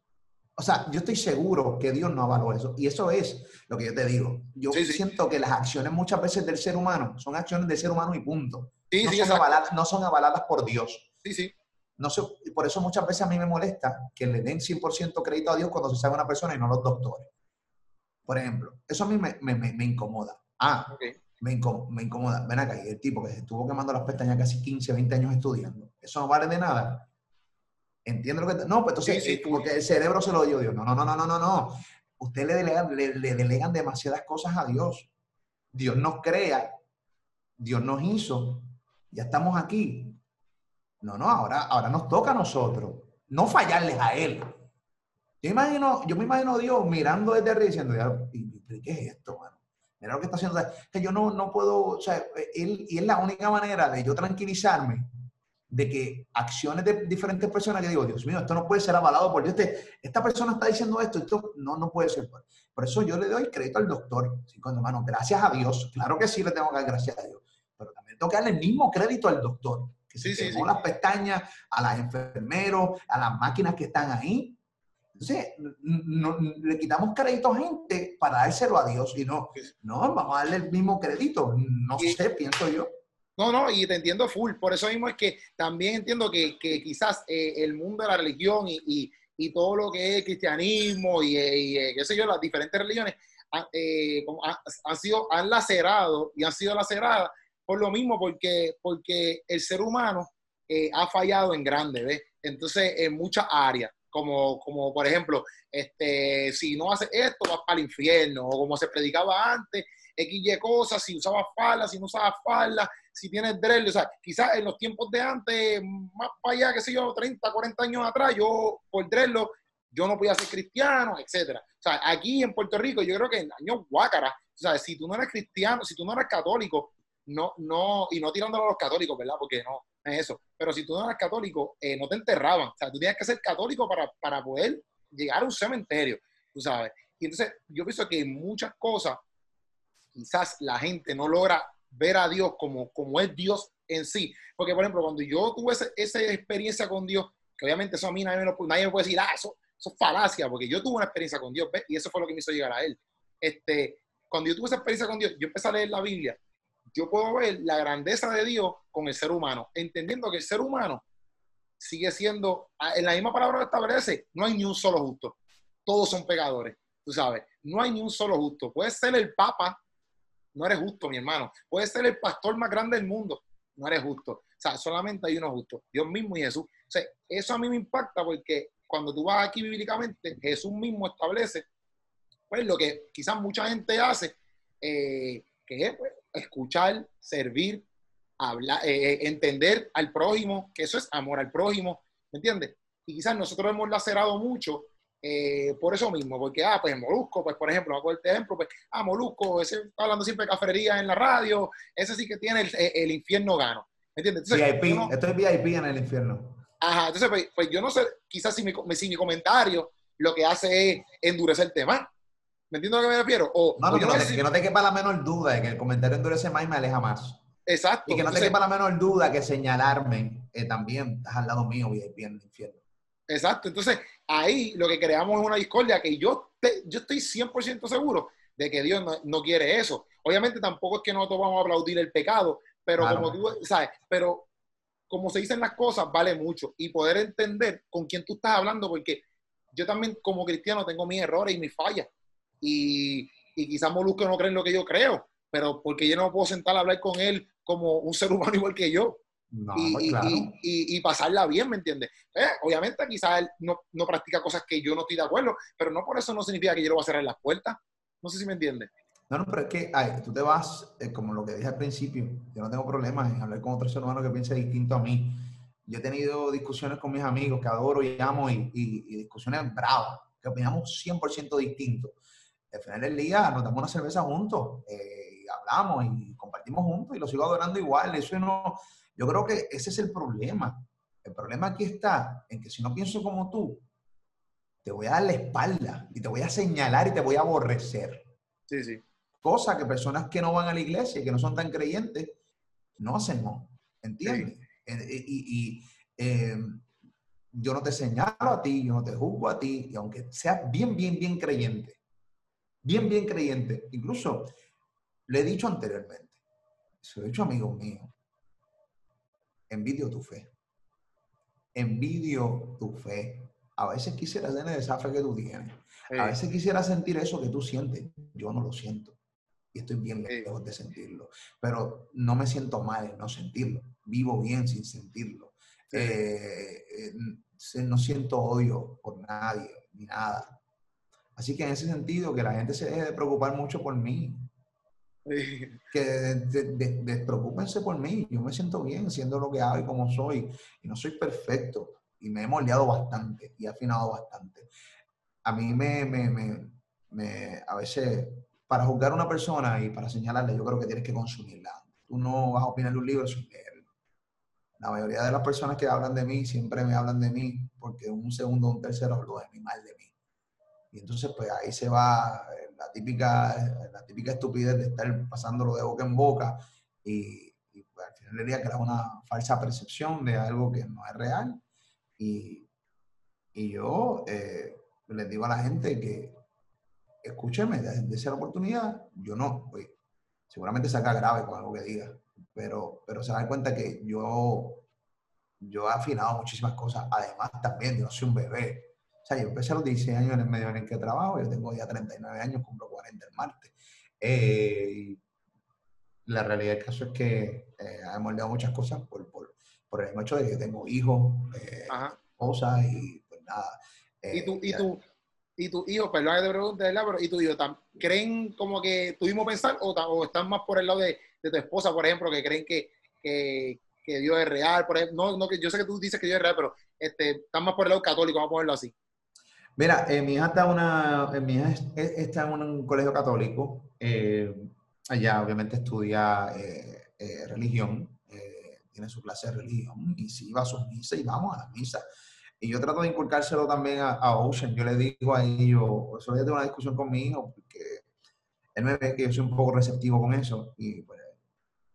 [SPEAKER 2] O sea, yo estoy seguro que Dios no avaló eso. Y eso es lo que yo te digo. Yo siento que las acciones muchas veces del ser humano son acciones del ser humano y punto. no, son avaladas, no, son avaladas, por Dios.
[SPEAKER 1] Sí, sí.
[SPEAKER 2] No sé, por eso muchas veces a mí me molesta que le den 100% crédito a Dios cuando se sabe una persona y no los doctores. Por ejemplo, eso a mí me, me, me incomoda. Ah, me, incomoda. Ven acá, y el tipo que se estuvo quemando las pestañas casi 15, 20 años estudiando, eso no vale de nada. ¿Entiende lo que.? No, pues entonces, sí, porque el cerebro se lo dio Dios. No, no, no, no, no, no, no. Usted le delegan, le, delegan demasiadas cosas a Dios. Dios nos crea, Dios nos hizo, ya estamos aquí. No, no, ahora, ahora nos toca a nosotros, no fallarles a Él. Yo, imagino, yo me imagino a Dios mirando desde arriba diciendo, ¿qué es esto, mano? Mira lo que está haciendo. que yo no, no puedo, o sea, él, y es la única manera de yo tranquilizarme de que acciones de diferentes personas que digo, Dios mío, esto no puede ser avalado por Dios. Este, esta persona está diciendo esto, esto no, no puede ser. Por eso yo le doy crédito al doctor. ¿sí? Cuando, hermano, gracias a Dios, claro que sí le tengo que dar gracias a Dios, pero también tengo que darle el mismo crédito al doctor. Que se sí, las pestañas, a los enfermeros, a las máquinas que están ahí. Entonces, no, le quitamos crédito a gente para dárselo a Dios y no, no, vamos a darle el mismo crédito. No sé, pienso yo.
[SPEAKER 1] No, no, y te entiendo full. Por eso mismo es que también entiendo que, quizás eh, el mundo de la religión y, todo lo que es cristianismo y, eh, qué sé yo, las diferentes religiones eh, han, sido, han lacerado y han sido laceradas por lo mismo, porque, porque el ser humano ha fallado en grande, ¿ves? Entonces, en muchas áreas, como, como por ejemplo, este, si no haces esto, vas para el infierno, o como se predicaba antes, X y cosas, si usabas falda, si no usabas falda, si tienes dread, o sea, quizás en los tiempos de antes, más para allá, qué sé yo, 30, 40 años atrás, yo por dreadlo, yo no podía ser cristiano, etcétera. O sea, aquí en Puerto Rico, yo creo que en años guácara, o sea, si tú no eres cristiano, si tú no eres católico, no, no, y no tirándolo a los católicos, ¿verdad? Porque no, es eso. Pero si tú no eras católico, eh, no te enterraban. O sea, tú tenías que ser católico para, para poder llegar a un cementerio, tú sabes. Y entonces, yo pienso que muchas cosas, quizás la gente no logra ver a Dios como, como es Dios en sí. Porque, por ejemplo, cuando yo tuve esa experiencia con Dios, que obviamente eso a mí nadie me, nadie me puede decir, ah, eso, eso, es falacia, porque yo tuve una experiencia con Dios. Y eso fue lo que me hizo llegar a Él. Este, cuando yo tuve esa experiencia con Dios, yo empecé a leer la Biblia, yo puedo ver la grandeza de Dios con el ser humano, entendiendo que el ser humano sigue siendo, en la misma palabra que establece, no hay ni un solo justo. Todos son pecadores, tú sabes. No hay ni un solo justo. Puede ser el Papa no eres justo, mi hermano. Puedes ser el pastor más grande del mundo, no eres justo. O sea, solamente hay uno justo, Dios mismo y Jesús. O sea, eso a mí me impacta porque cuando tú vas aquí bíblicamente, Jesús mismo establece, pues lo que quizás mucha gente hace, eh, que es pues, escuchar, servir, hablar, eh, eh, entender al prójimo, que eso es amor al prójimo, ¿me entiendes? Y quizás nosotros hemos lacerado mucho eh, por eso mismo, porque, ah, pues Molusco, pues por ejemplo, hago el ejemplo, pues, ah, Molusco, ese está hablando siempre de cafetería en la radio, ese sí que tiene el, infierno gano. ¿Me entiendes?
[SPEAKER 2] VIP, esto es VIP en el infierno.
[SPEAKER 1] Ajá, entonces, pues, pues, yo no sé, quizás si mi, si mi comentario lo que hace es endurecer el tema. ¿Me entiendes a lo que me refiero? O,
[SPEAKER 2] no,
[SPEAKER 1] que,
[SPEAKER 2] no, te, que no te quepa la menor duda de que el comentario endurece más y me aleja más.
[SPEAKER 1] Exacto.
[SPEAKER 2] Y que no te quepa la menor duda que señalarme eh, también estás al lado mío VIP en el infierno.
[SPEAKER 1] Exacto. Entonces, ahí lo que creamos es una discordia que yo, yo estoy 100% seguro de que Dios no, quiere eso. Obviamente tampoco es que nosotros vamos a aplaudir el pecado, pero como tú sabes, pero como se dicen las cosas, vale mucho. Y poder entender con quién tú estás hablando, porque yo también como cristiano tengo mis errores y mis fallas. Y, y quizás Molusco no cree en lo que yo creo, pero porque yo no puedo sentar a hablar con él como un ser humano *laughs* igual que yo y, pasarla bien, ¿me entiendes? Eh, obviamente quizás él no, no, practica cosas que yo no estoy de acuerdo, pero no por eso no significa que yo le voy a cerrar las puertas. No sé si me entiendes.
[SPEAKER 2] No, no, pero es que ay, tú te vas, eh, como lo que dije al principio, yo no tengo problemas en hablar con otro ser humano que piense distinto a mí. Yo he tenido discusiones con mis amigos que adoro y amo y, y discusiones bravas, que opinamos 100% distintos. Al final del día nos damos una cerveza juntos, eh, y hablamos y compartimos juntos y lo sigo adorando igual. Eso no, yo creo que ese es el problema. El problema aquí está en que si no pienso como tú, te voy a dar la espalda y te voy a señalar y te voy a aborrecer.
[SPEAKER 1] Sí, sí.
[SPEAKER 2] Cosa que personas que no van a la iglesia y que no son tan creyentes no hacen, ¿no? ¿Entiendes? Eh, eh, y, eh, yo no te señalo a ti, yo no te juzgo a ti, y aunque seas bien, bien, bien creyente, bien, bien creyente, incluso le he dicho anteriormente, se lo he dicho amigos míos, envidio tu fe. Envidio tu fe. A veces quisiera tener esa fe que tú tienes. A veces quisiera sentir eso que tú sientes. Yo no lo siento. y estoy bien lejos de sentirlo. Pero no me siento mal en no sentirlo. Vivo bien sin sentirlo. Eh, eh, no siento odio por nadie ni nada. Así que en ese sentido, que la gente se deje de preocupar mucho por mí. *laughs* Que despreocúpense por mí. Yo me siento bien siendo lo que hago y como soy. Y no soy perfecto. Y me he moldeado bastante y afinado bastante. A mí me, me, me, me a veces para juzgar a una persona y para señalarle, yo creo que tienes que consumirla. Tú no vas a opinar de un libro sin leerlo. La mayoría de las personas que hablan de mí siempre me hablan de mí porque un segundo o un tercero hablo de mí, mal de mí. Y entonces, pues ahí se va típica, la típica estupidez de estar pasándolo de boca en boca y, pues, al final diría que era una falsa percepción de algo que no es real. Y, y yo eh, les digo a la gente que escúcheme, de esa oportunidad, yo no, pues, seguramente saca grave con algo que diga, pero, pero se da cuenta que yo, yo he afinado muchísimas cosas, además también, yo no soy un bebé. O sea, yo empecé a los 16 años en el medio en el que trabajo, yo tengo ya 39 años, cumplo 40 el martes. Eh, la realidad del caso es que eh, he moldeado muchas cosas por, por, por, el hecho de que tengo hijos, eh, esposa y pues nada.
[SPEAKER 1] ¿Y tú, y eh, tú, y tu hijo, perdón que te pregunte, ¿verdad? Pero, ¿y tu hijo creen como que tuvimos pensar o, o, están más por el lado de, de, tu esposa, por ejemplo, que creen que, que, que Dios es real? Por ejemplo, no, no, yo sé que tú dices que Dios es real, pero este, están más por el lado católico, vamos a ponerlo así.
[SPEAKER 2] Mira, eh, mi hija está, una, eh, mi hija está en un colegio católico. Eh, allá obviamente estudia religión, tiene su clase de religión y sí va a sus misas y vamos a las misas. Y yo trato de inculcárselo también a, Ocean. Yo le digo a ellos, eso ya tengo una discusión con mi hijo, porque él me ve que yo soy un poco receptivo con eso. Y pues,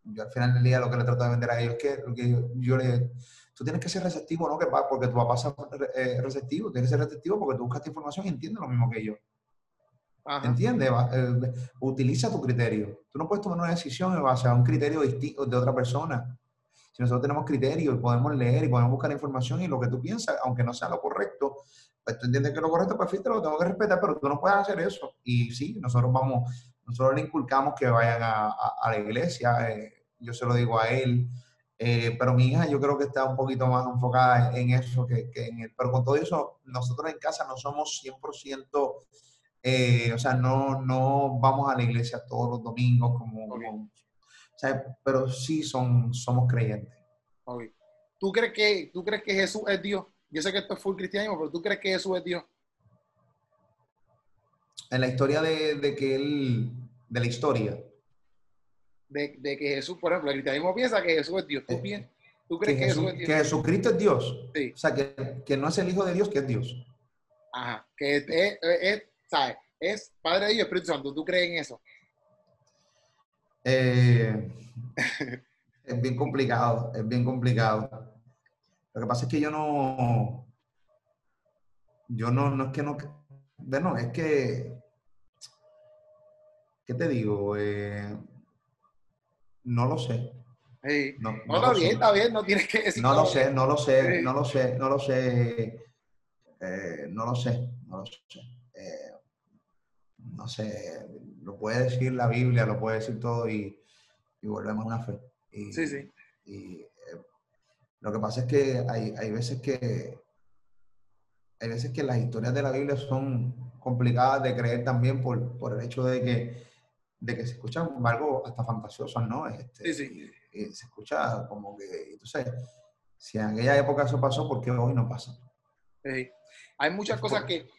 [SPEAKER 2] yo al final del día lo que le trato de vender a ellos es que, yo, le tú tienes que ser receptivo, no que porque tu papá es eh, receptivo, tienes que ser receptivo porque tú buscas información y entiendes lo mismo que yo. ¿Entiendes? Eh, utiliza tu criterio. Tú no puedes tomar una decisión en base a un criterio distinto de otra persona si nosotros tenemos criterios y podemos leer y podemos buscar información y lo que tú piensas, aunque no sea lo correcto, pues tú entiendes que lo correcto, pues fíjate, lo tengo que respetar, pero tú no puedes hacer eso. Y sí, nosotros vamos, nosotros le inculcamos que vayan a, a, la iglesia, eh, yo se lo digo a él, eh, pero mi hija yo creo que está un poquito más enfocada en eso que, que en él. Pero con todo eso, nosotros en casa no somos 100%, eh, o sea, no, no vamos a la iglesia todos los domingos como, como pero sí son, somos creyentes.
[SPEAKER 1] ¿Tú, crees que, ¿Tú crees que Jesús es Dios? Yo sé que esto es full cristianismo, pero ¿tú crees que Jesús es Dios?
[SPEAKER 2] En la historia de, de que él, de la historia.
[SPEAKER 1] De, de, que Jesús, por ejemplo, el cristianismo piensa que Jesús es Dios. ¿Tú, eh, ¿tú crees que, Jesús, es Dios?
[SPEAKER 2] Que Jesucristo es Dios. Sí. O sea, que, que, no es el Hijo de Dios, que es Dios.
[SPEAKER 1] Ajá, que es, es, es ¿sabes? Es Padre de Dios, Espíritu Santo. ¿Tú crees en eso?
[SPEAKER 2] Eh, *laughs* es bien complicado, es bien complicado. Lo que pasa es que yo no, yo no, no es que no, bueno, es que, ¿qué te digo? Eh, no lo sé.
[SPEAKER 1] No, está bien, está bien, no tienes que decir.
[SPEAKER 2] No lo sé, no lo sé, no lo sé, no lo sé, eh, no lo sé, no lo sé. no sé, lo puede decir la Biblia, lo puede decir todo y, volvemos a una fe. Y,
[SPEAKER 1] sí, sí.
[SPEAKER 2] Y eh, lo que pasa es que hay, hay, veces que hay veces que las historias de la Biblia son complicadas de creer también por, por el hecho de que, de que se escuchan algo hasta fantasiosos, ¿no? Este,
[SPEAKER 1] sí, sí.
[SPEAKER 2] Y, se escucha como que, entonces, si en aquella época eso pasó, ¿por qué hoy no pasa?
[SPEAKER 1] Sí. Hay muchas cosas que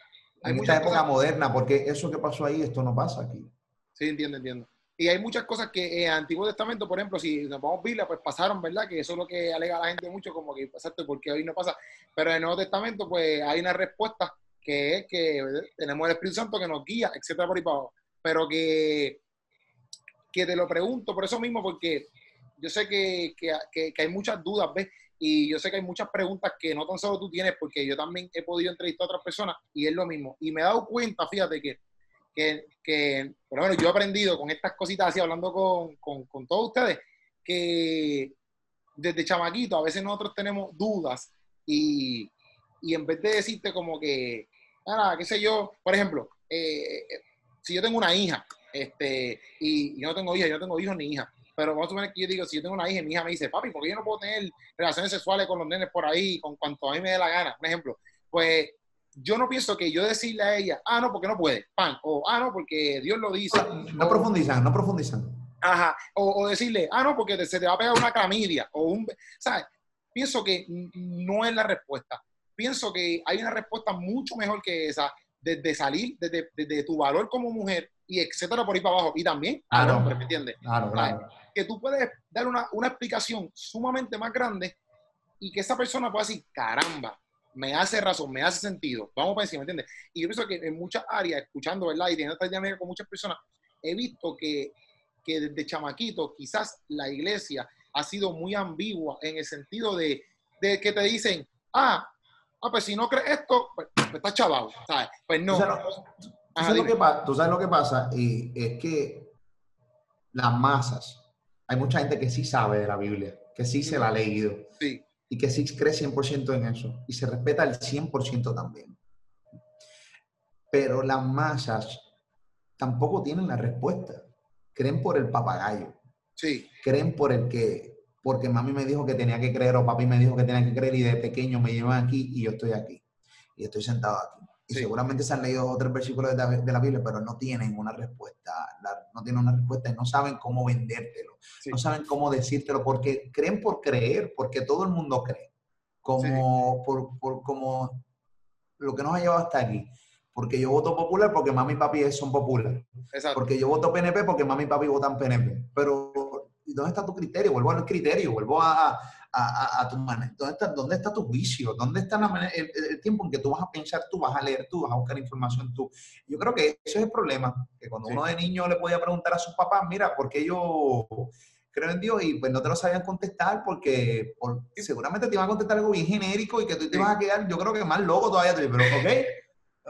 [SPEAKER 2] en esta época moderna, porque eso que pasó ahí, esto no pasa aquí.
[SPEAKER 1] Sí, entiendo, entiendo. Y hay muchas cosas que en Antiguo Testamento, por ejemplo, si nos vamos a Biblia, pues pasaron, ¿verdad? Que eso es lo que alega a la gente mucho, como que, exacto, porque hoy no pasa. Pero en el Nuevo Testamento, pues hay una respuesta que es que tenemos el Espíritu Santo que nos guía, etcétera, por ahí para abajo. Pero que, que te lo pregunto por eso mismo, porque yo sé que, que, que, hay muchas dudas, ¿ves? Y yo sé que hay muchas preguntas que no tan solo tú tienes, porque yo también he podido entrevistar a otras personas y es lo mismo. Y me he dado cuenta, fíjate, que, que, que por lo yo he aprendido con estas cositas así, hablando con, con, con todos ustedes, que desde chamaquito a veces nosotros tenemos dudas y, y en vez de decirte como que, nada, qué sé yo, por ejemplo, eh, si yo tengo una hija este, y, yo no tengo hija, yo no tengo hijos ni hija. Pero vamos a suponer que yo digo, si yo tengo una hija y mi hija me dice, papi, ¿por qué yo no puedo tener relaciones sexuales con los nenes por ahí, con cuanto a mí me dé la gana? Un ejemplo. Pues yo no pienso que yo decirle a ella, ah, no, porque no puede, pan, o ah, no, porque Dios lo dice.
[SPEAKER 2] No profundizan, no profundizan.
[SPEAKER 1] Ajá, o, decirle, ah, no, porque se te va a pegar una clamidia, o un, ¿sabes? Pienso que no es la respuesta. Pienso que hay una respuesta mucho mejor que esa, desde salir, desde, tu valor como mujer y etcétera por ahí para abajo. Y también
[SPEAKER 2] claro,
[SPEAKER 1] hombre, ¿me entiendes?
[SPEAKER 2] Claro, claro.
[SPEAKER 1] Que tú puedes dar una, una explicación sumamente más grande y que esa persona pueda decir, caramba, me hace razón, me hace sentido, vamos para encima, ¿me entiendes? Y yo pienso que en muchas áreas, escuchando, ¿verdad? Y teniendo esta dinámica con muchas personas, he visto que, que desde chamaquito quizás la iglesia ha sido muy ambigua en el sentido de, de que te dicen, ah, ah, pues si no crees esto, pues, pues estás chaval, ¿sabes? Pues no.
[SPEAKER 2] ¿Tú sabes, lo que, tú sabes lo que pasa? Y es que las masas, hay mucha gente que sí sabe de la Biblia, que sí se la ha leído.
[SPEAKER 1] Sí
[SPEAKER 2] y que sí cree 100% en eso y se respeta el 100% también. Pero las masas tampoco tienen la respuesta. Creen por el papagayo.
[SPEAKER 1] Sí.
[SPEAKER 2] Creen por el que, porque mami me dijo que tenía que creer o papi me dijo que tenía que creer y de pequeño me llevan aquí y yo estoy aquí. Y estoy sentado aquí. Y seguramente se han leído otros versículos de la, Biblia, pero no tienen una respuesta, no tienen una respuesta y no saben cómo vendértelo, no saben cómo decírtelo, porque creen por creer, porque todo el mundo cree, como, por, por, como lo que nos ha llevado hasta aquí. Porque yo voto popular porque mami y papi son populares. Porque yo voto PNP porque mami y papi votan PNP. Pero, ¿dónde está tu criterio? Vuelvo al criterio, vuelvo a, a, tu manera. ¿Dónde está, ¿Dónde está tu juicio? ¿Dónde está el, tiempo en que tú vas a pensar, tú vas a leer, tú vas a buscar información tú? Yo creo que ese es el problema, que cuando uno de niño le podía preguntar a sus papás, mira, ¿por qué yo creo en Dios? Y pues no te lo sabían contestar porque, seguramente te iban a contestar algo bien genérico y que tú te vas a quedar, yo creo que más loco todavía. Pero, ok,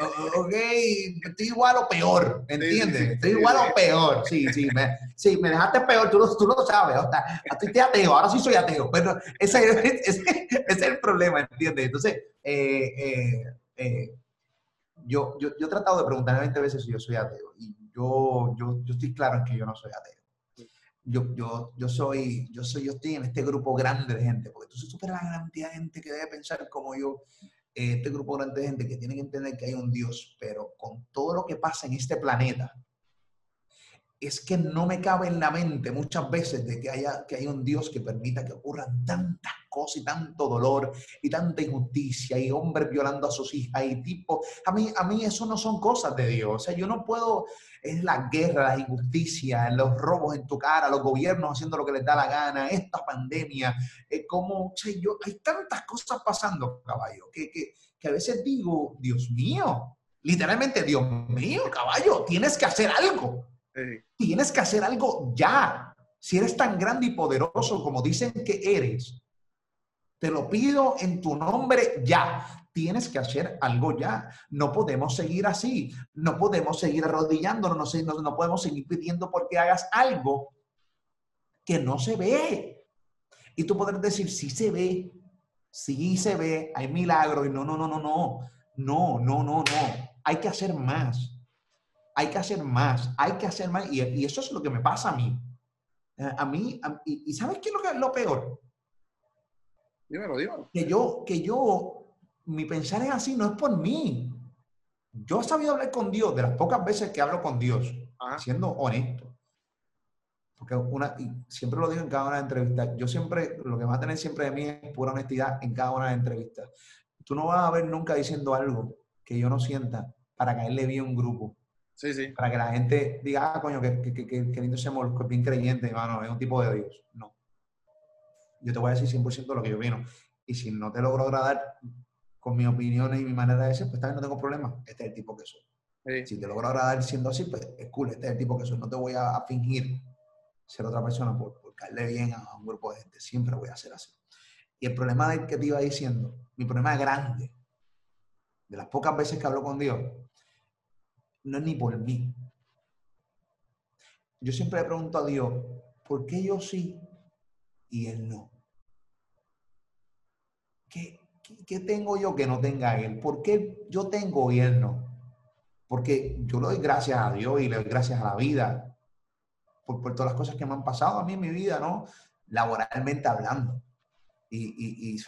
[SPEAKER 2] ok, estoy igual o peor, ¿entiendes? estoy igual o peor, sí, sí, me, sí, me dejaste peor, tú lo, tú lo sabes, o sea, estoy ateo, ahora sí soy ateo, pero *laughs* ese, ese, es el problema, ¿entiendes? Entonces, eh, eh, eh, yo, yo, yo, he tratado de preguntarme 20 veces si yo soy ateo, y yo, yo, yo estoy claro en que yo no soy ateo. Yo, yo, yo, soy, yo soy, yo estoy en este grupo grande de gente, porque tú supera la cantidad de gente que debe pensar como yo, este grupo grande de gente que tiene que entender que hay un Dios, pero con todo lo que pasa en este planeta, es que no me cabe en la mente muchas veces de que haya que hay un Dios que permita que ocurran tantas cosas y tanto dolor y tanta injusticia y hombres violando a sus hijas y tipo, a mí a mí eso no son cosas de Dios, o sea, yo no puedo es la guerra, la injusticia, los robos en tu cara, los gobiernos haciendo lo que les da la gana, esta pandemia, eh, como, sea, yo, hay tantas cosas pasando, caballo, que, que, que a veces digo, Dios mío, literalmente, Dios mío, caballo, tienes que hacer algo. Tienes que hacer algo ya. Si eres tan grande y poderoso como dicen que eres, te lo pido en tu nombre ya. Tienes que hacer algo ya. No podemos seguir así. No podemos seguir arrodillándonos. No, no podemos seguir pidiendo porque hagas algo que no se ve. Y tú podrás decir, sí se ve, sí se ve, hay milagro. Y no, no, no, no, no. No, no, no, no. Hay que hacer más hay que hacer más, hay que hacer más. Y, eso es lo que me pasa a mí. A mí, y, ¿sabes qué es lo, que, lo peor?
[SPEAKER 1] Dímelo, dímelo.
[SPEAKER 2] Que yo, que yo, mi pensar es así, no es por mí. Yo he sabido hablar con Dios de las pocas veces que hablo con Dios, siendo honesto. Porque una, y siempre lo digo en cada una de las entrevistas, yo siempre, lo que va a tener siempre de mí es pura honestidad en cada una de las entrevistas. Tú no vas a ver nunca diciendo algo que yo no sienta para caerle bien a un grupo.
[SPEAKER 1] Sí, sí.
[SPEAKER 2] Para que la gente diga, ah, coño, que, que, que, que lindo ese es bien creyente, hermano, es un tipo de Dios. No. Yo te voy a decir 100% lo que yo vino. Y si no te logro agradar con mi opinión y mi manera de ser, pues también no tengo problema. Este es el tipo que soy. Si te logro agradar siendo así, pues es cool, este es el tipo que soy. No te voy a, fingir ser otra persona por, por, caerle bien a un grupo de gente. Siempre voy a ser así. Y el problema del que te iba diciendo, mi problema grande, de las pocas veces que hablo con Dios, no es ni por mí. Yo siempre le pregunto a Dios, ¿por qué yo sí y Él no? ¿Qué, tengo yo que no tenga Él? ¿Por qué yo tengo y Él no? porque yo le doy gracias a Dios y le doy gracias a la vida por, todas las cosas que me han pasado a mí en mi vida, ¿no? Laboralmente hablando. Y,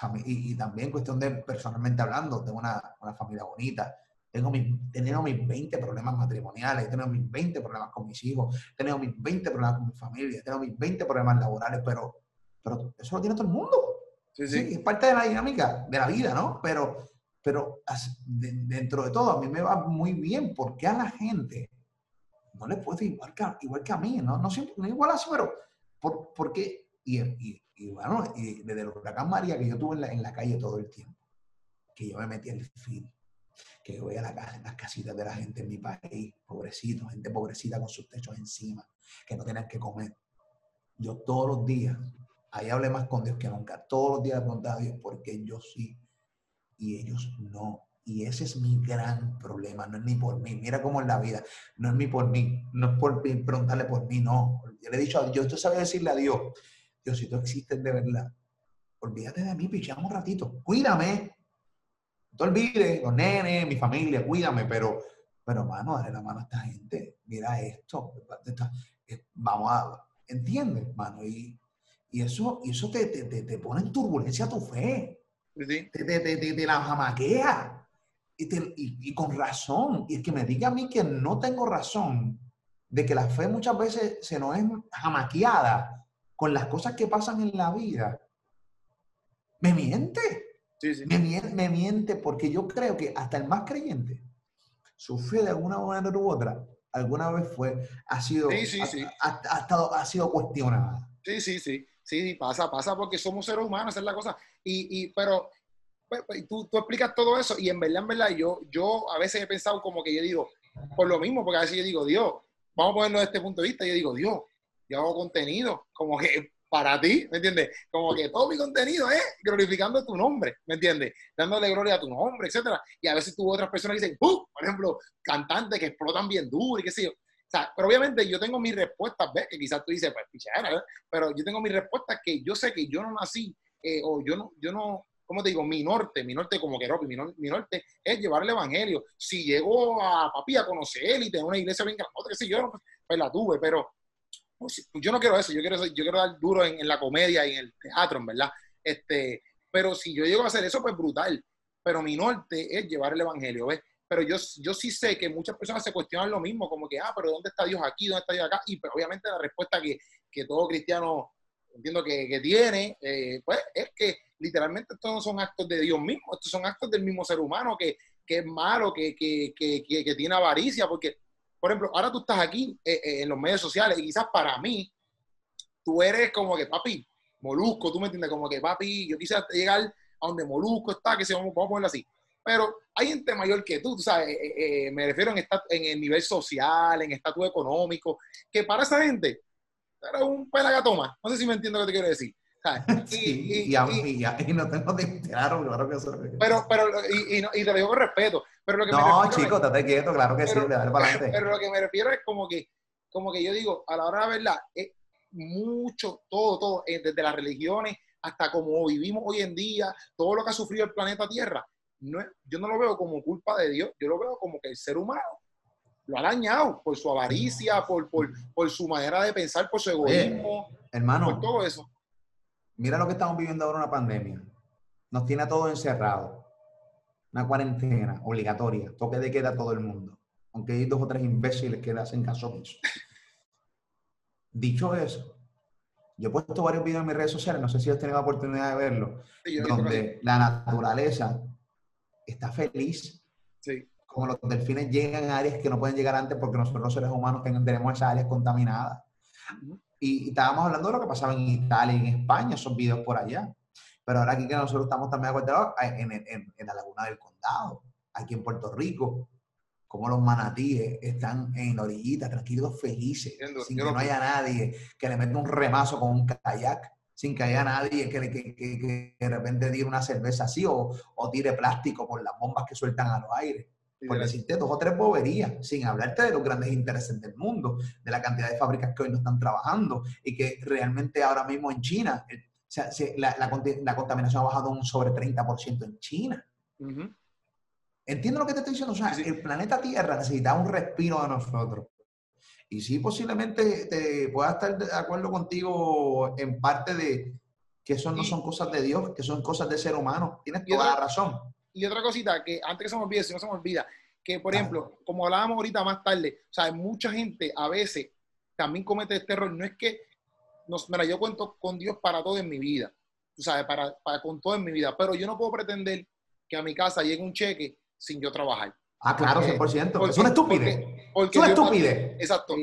[SPEAKER 2] también cuestión de personalmente hablando, tengo una, familia bonita, tengo mis, mis 20 problemas matrimoniales, he tenido mis 20 problemas con mis hijos, he tenido mis 20 problemas con mi familia, he tenido mis 20 problemas laborales, pero, pero eso lo tiene todo el mundo. Sí, sí. es parte de la dinámica de la vida, ¿no? Pero, pero dentro de todo a mí me va muy bien porque a la gente no le puede igual que, igual que a mí, ¿no? No, siempre, no igual así, pero por, porque, y, y, y, bueno, y desde el huracán María que yo tuve en la, en la calle todo el tiempo, que yo me metí al fin que voy a la las casitas de la gente en mi país, pobrecito, gente pobrecita con sus techos encima, que no tienen que comer. Yo todos los días, ahí hablé más con Dios que nunca, todos los días le preguntaba a Dios, porque yo sí y ellos no. Y ese es mi gran problema, no es ni por mí. Mira cómo es la vida, no es ni por mí, no es por preguntarle por mí, no. Yo le he dicho a Dios, tú sabes decirle a Dios, Dios, si tú existes de verdad, olvídate de mí, pichamos un ratito, cuídame, no te olvides, los nenes, mi familia, cuídame, pero, pero, mano, dale la mano a esta gente, mira esto, vamos a, ¿entiendes, mano? Y, y eso, y eso te, te, te, pone en turbulencia tu fe. Sí. Te, te, la jamaquea. Y, y, y, con razón. Y es que me diga a mí que no tengo razón de que la fe muchas veces se nos es jamaqueada con las cosas que pasan en la vida. Me miente. Me, miente, porque yo creo que hasta el más creyente, su fe de alguna manera u otra, alguna vez fue, ha sido, ha, estado, ha sido cuestionada.
[SPEAKER 1] Sí, sí, sí. Sí, pasa, pasa porque somos seres humanos, esa es la cosa. Y, y pero pues, pues, tú, tú, explicas todo eso y en verdad, en verdad, yo, yo a veces he pensado como que yo digo, por lo mismo, porque a veces yo digo, Dios, vamos a ponerlo desde este punto de vista, yo digo, Dios, yo hago contenido, como que para ti, ¿me entiendes? Como que todo mi contenido es glorificando tu nombre, ¿me entiendes? Dándole gloria a tu nombre, etcétera. Y a veces tú otras personas dicen, ¡Pum! por ejemplo, cantantes que explotan bien duro y qué sé yo. Sea, pero obviamente yo tengo mis respuestas. Que quizás tú dices, pues, Pero yo tengo mis respuestas que yo sé que yo no nací, eh, o yo no, yo no, ¿cómo te digo? Mi norte, mi norte como que mi, mi norte es llevar el evangelio. Si llego a papi a conocer y tener una iglesia bien grande, qué sé yo, pues la tuve, pero pues, yo no quiero eso, yo quiero, yo quiero dar duro en, la comedia y en el teatro, en verdad. Este, pero si yo llego a hacer eso, pues brutal. Pero mi norte es llevar el evangelio, ¿ves? Pero yo, yo sí sé que muchas personas se cuestionan lo mismo, como que, ah, pero ¿dónde está Dios aquí? ¿Dónde está Dios acá? Y pues, obviamente la respuesta que, que todo cristiano entiendo que, que tiene, eh, pues es que literalmente estos no son actos de Dios mismo, estos son actos del mismo ser humano que, que es malo, que, que, que, tiene avaricia, porque por ejemplo, ahora tú estás aquí eh, eh, en los medios sociales y quizás para mí, tú eres como que, papi, Molusco, tú me entiendes, como que, papi, yo quisiera llegar a donde Molusco está, que se vamos, a ponerlo así. Pero hay gente mayor que tú, tú sabes, eh, me refiero en, en el nivel social, en estatus económico, que para esa gente, era un pelagatoma. No sé si me entiendo lo que te quiero decir. *laughs*
[SPEAKER 2] Y, y, y, no tengo de claro, claro que eso
[SPEAKER 1] Pero, pero, y, y, te lo digo con respeto. Pero lo que
[SPEAKER 2] no, chico, te quieto, claro que sí,
[SPEAKER 1] le para adelante. Pero lo que me refiero es como que, como que yo digo, a la hora de la verdad, es mucho, todo, todo, eh, desde las religiones hasta como vivimos hoy en día, todo lo que ha sufrido el planeta Tierra, no yo no lo veo como culpa de Dios, yo lo veo como que el ser humano lo ha dañado por su avaricia, por, por, por su manera de pensar, por su egoísmo,
[SPEAKER 2] hermano,
[SPEAKER 1] por todo eso
[SPEAKER 2] mira lo que estamos viviendo ahora, una pandemia. Nos tiene a todos encerrados. Una cuarentena obligatoria, toque de queda a todo el mundo. Aunque hay dos o tres imbéciles que le hacen caso omiso. Dicho eso, yo he puesto varios videos en mis redes sociales, no sé si has tenido la oportunidad de verlo, donde la naturaleza está feliz.
[SPEAKER 1] Sí.
[SPEAKER 2] Como los delfines llegan a áreas que no pueden llegar antes porque nosotros los seres humanos tenemos esas áreas contaminadas. Y, estábamos hablando de lo que pasaba en Italia y en España, esos videos por allá. Pero ahora aquí que nosotros estamos también acuerdados en, en, en la laguna del condado, aquí en Puerto Rico, como los manatíes están en la orillita, tranquilos, felices, sin que no haya nadie que le meta un remazo con un kayak, sin que haya nadie que, que, que, de repente tire una cerveza así o, o, tire plástico por las bombas que sueltan a los aires por decirte dos o tres boberías, sin hablarte de los grandes intereses del mundo, de la cantidad de fábricas que hoy no están trabajando y que realmente ahora mismo en China, eh, la, la, contaminación ha bajado un sobre 30% en China. Entiendo lo que te estoy diciendo. O sea, el planeta Tierra necesita un respiro de nosotros. Y sí, posiblemente te pueda estar de acuerdo contigo en parte de que eso no son cosas de Dios, que son cosas de ser humano. Tienes toda la razón.
[SPEAKER 1] Y otra cosita, que antes que se me olvide, si no se me olvida, que por ejemplo, como hablábamos ahorita más tarde, o sea, mucha gente a veces también comete este error. No es que, nos, mira, yo cuento con Dios para todo en mi vida, tú sabes, para, para con todo en mi vida, pero yo no puedo pretender que a mi casa llegue un cheque sin yo trabajar.
[SPEAKER 2] Ah, claro, 100%. Porque, es una estupidez. Porque, es una
[SPEAKER 1] Exacto.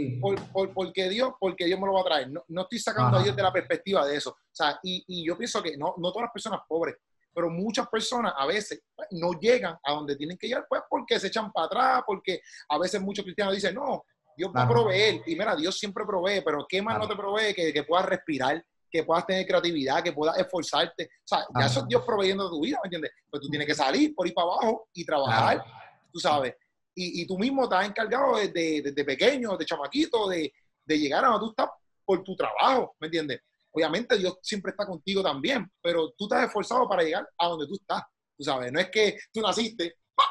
[SPEAKER 1] porque, Dios, porque Dios me lo va a traer. No, no estoy sacando a Dios de la perspectiva de eso. O sea, y, y, yo pienso que no, no todas las personas pobres, pero muchas personas a veces pues, no llegan a donde tienen que llegar, pues porque se echan para atrás, porque a veces muchos cristianos dicen, no, Dios va a proveer. Y mira, Dios siempre provee, pero ¿qué más no te provee que, que puedas respirar? que puedas tener creatividad, que puedas esforzarte. O sea, ya eso es Dios proveyendo tu vida, ¿me entiendes? Pues tú tienes que salir por ir para abajo y trabajar, tú sabes. Y, y, tú mismo estás encargado desde, desde pequeño, de chamaquito, de, de, llegar a donde tú estás por tu trabajo, ¿me entiendes? Obviamente Dios siempre está contigo también, pero tú estás esforzado para llegar a donde tú estás, tú sabes. No es que tú naciste, ¡pah!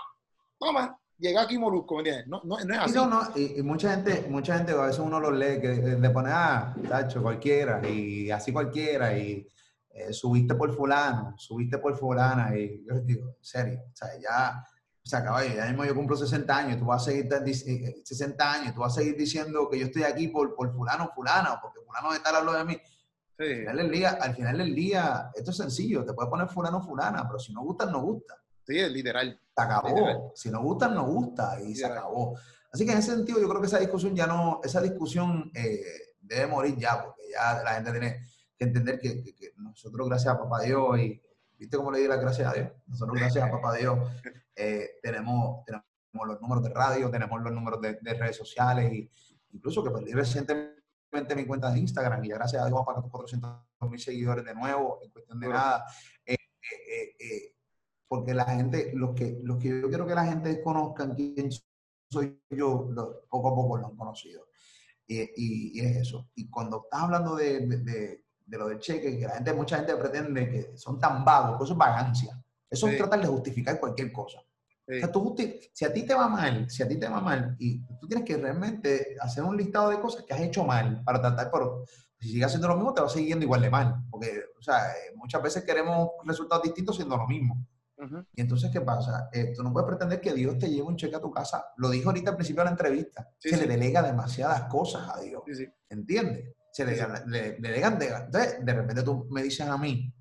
[SPEAKER 1] toma, llega aquí Molusco, ¿me entiendes? No, no, no es así.
[SPEAKER 2] No, no, y, mucha gente, mucha gente, a veces uno lo lee, que le pone, ah, tacho, cualquiera, y así cualquiera, y eh, subiste por fulano, subiste por fulana, y yo les digo, en serio, o sea, ya se acaba, ya mismo yo cumplo 60 años, tú vas a seguir, 60 eh, años, tú vas a seguir diciendo que yo estoy aquí por, por fulano fulana, o porque fulano está hablando de mí. Sí. Al, final del día, al final del día, esto es sencillo, te puedes poner fulano fulana, pero si no gusta, no gusta.
[SPEAKER 1] Sí, es literal.
[SPEAKER 2] Se acabó. Si no gustan, no gusta y se acabó. Así que en ese sentido yo creo que esa discusión ya no, esa discusión eh, debe morir ya, porque ya la gente tiene que entender que, nosotros, gracias a Papá Dios, y viste cómo le di la gracias a Dios, nosotros gracias a Papá Dios eh, tenemos, tenemos los números de radio, tenemos los números de, redes sociales, y incluso que perdí recientemente mi cuenta de Instagram y gracias a Dios vamos a pagar 400 mil seguidores de nuevo en cuestión de nada. Eh, eh porque la gente, los que, los que yo quiero que la gente conozcan quién soy yo, poco a poco lo han conocido. Y, y, es eso. Y cuando estás hablando de, de, de, lo del cheque, que la gente, mucha gente pretende que son tan vagos, eso es vagancia. Eso es tratar de justificar cualquier cosa. O sea, tú si a ti te va mal, si a ti te va mal, y tú tienes que realmente hacer un listado de cosas que has hecho mal para tratar, pero si sigues haciendo lo mismo, te va siguiendo igual de mal. Porque, o sea, muchas veces queremos resultados distintos siendo lo mismo. Y entonces, ¿qué pasa? Eh, tú no puedes pretender que Dios te lleve un cheque a tu casa. Lo dijo ahorita al principio de la entrevista. se le delega demasiadas cosas a Dios. ¿Entiendes? Se le, le, delegan. De, entonces, de repente tú me dices a mí,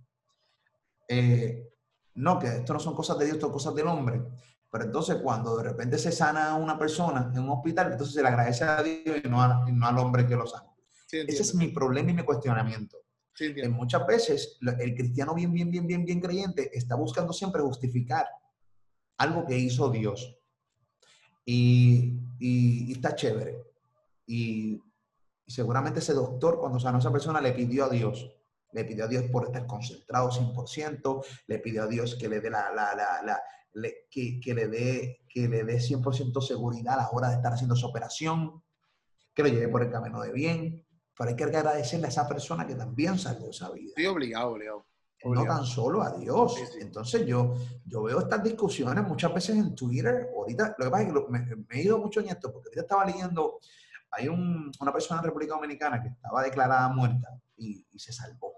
[SPEAKER 2] eh, no, que esto no son cosas de Dios, esto son cosas del hombre. Pero entonces, cuando de repente se sana una persona en un hospital, entonces se le agradece a Dios y no, al hombre que lo sana. Ese es mi problema y mi cuestionamiento muchas veces el cristiano bien, bien, bien, bien, bien creyente está buscando siempre justificar algo que hizo Dios. Y, y, está chévere. Y, seguramente ese doctor, cuando sanó a esa persona, le pidió a Dios. Le pidió a Dios por estar concentrado 100%, le pidió a Dios que le dé la, la, la, que, que, le dé que le dé 100% seguridad a la hora de estar haciendo su operación, que lo lleve por el camino de bien, pero hay que agradecerle a esa persona que también salvó esa vida.
[SPEAKER 1] Sí, obligado, obligado.
[SPEAKER 2] No tan solo a Dios. Entonces yo, yo veo estas discusiones muchas veces en Twitter. Ahorita, lo que pasa es que me, he ido mucho en esto, porque ahorita estaba leyendo, hay una persona en República Dominicana que estaba declarada muerta y, se salvó.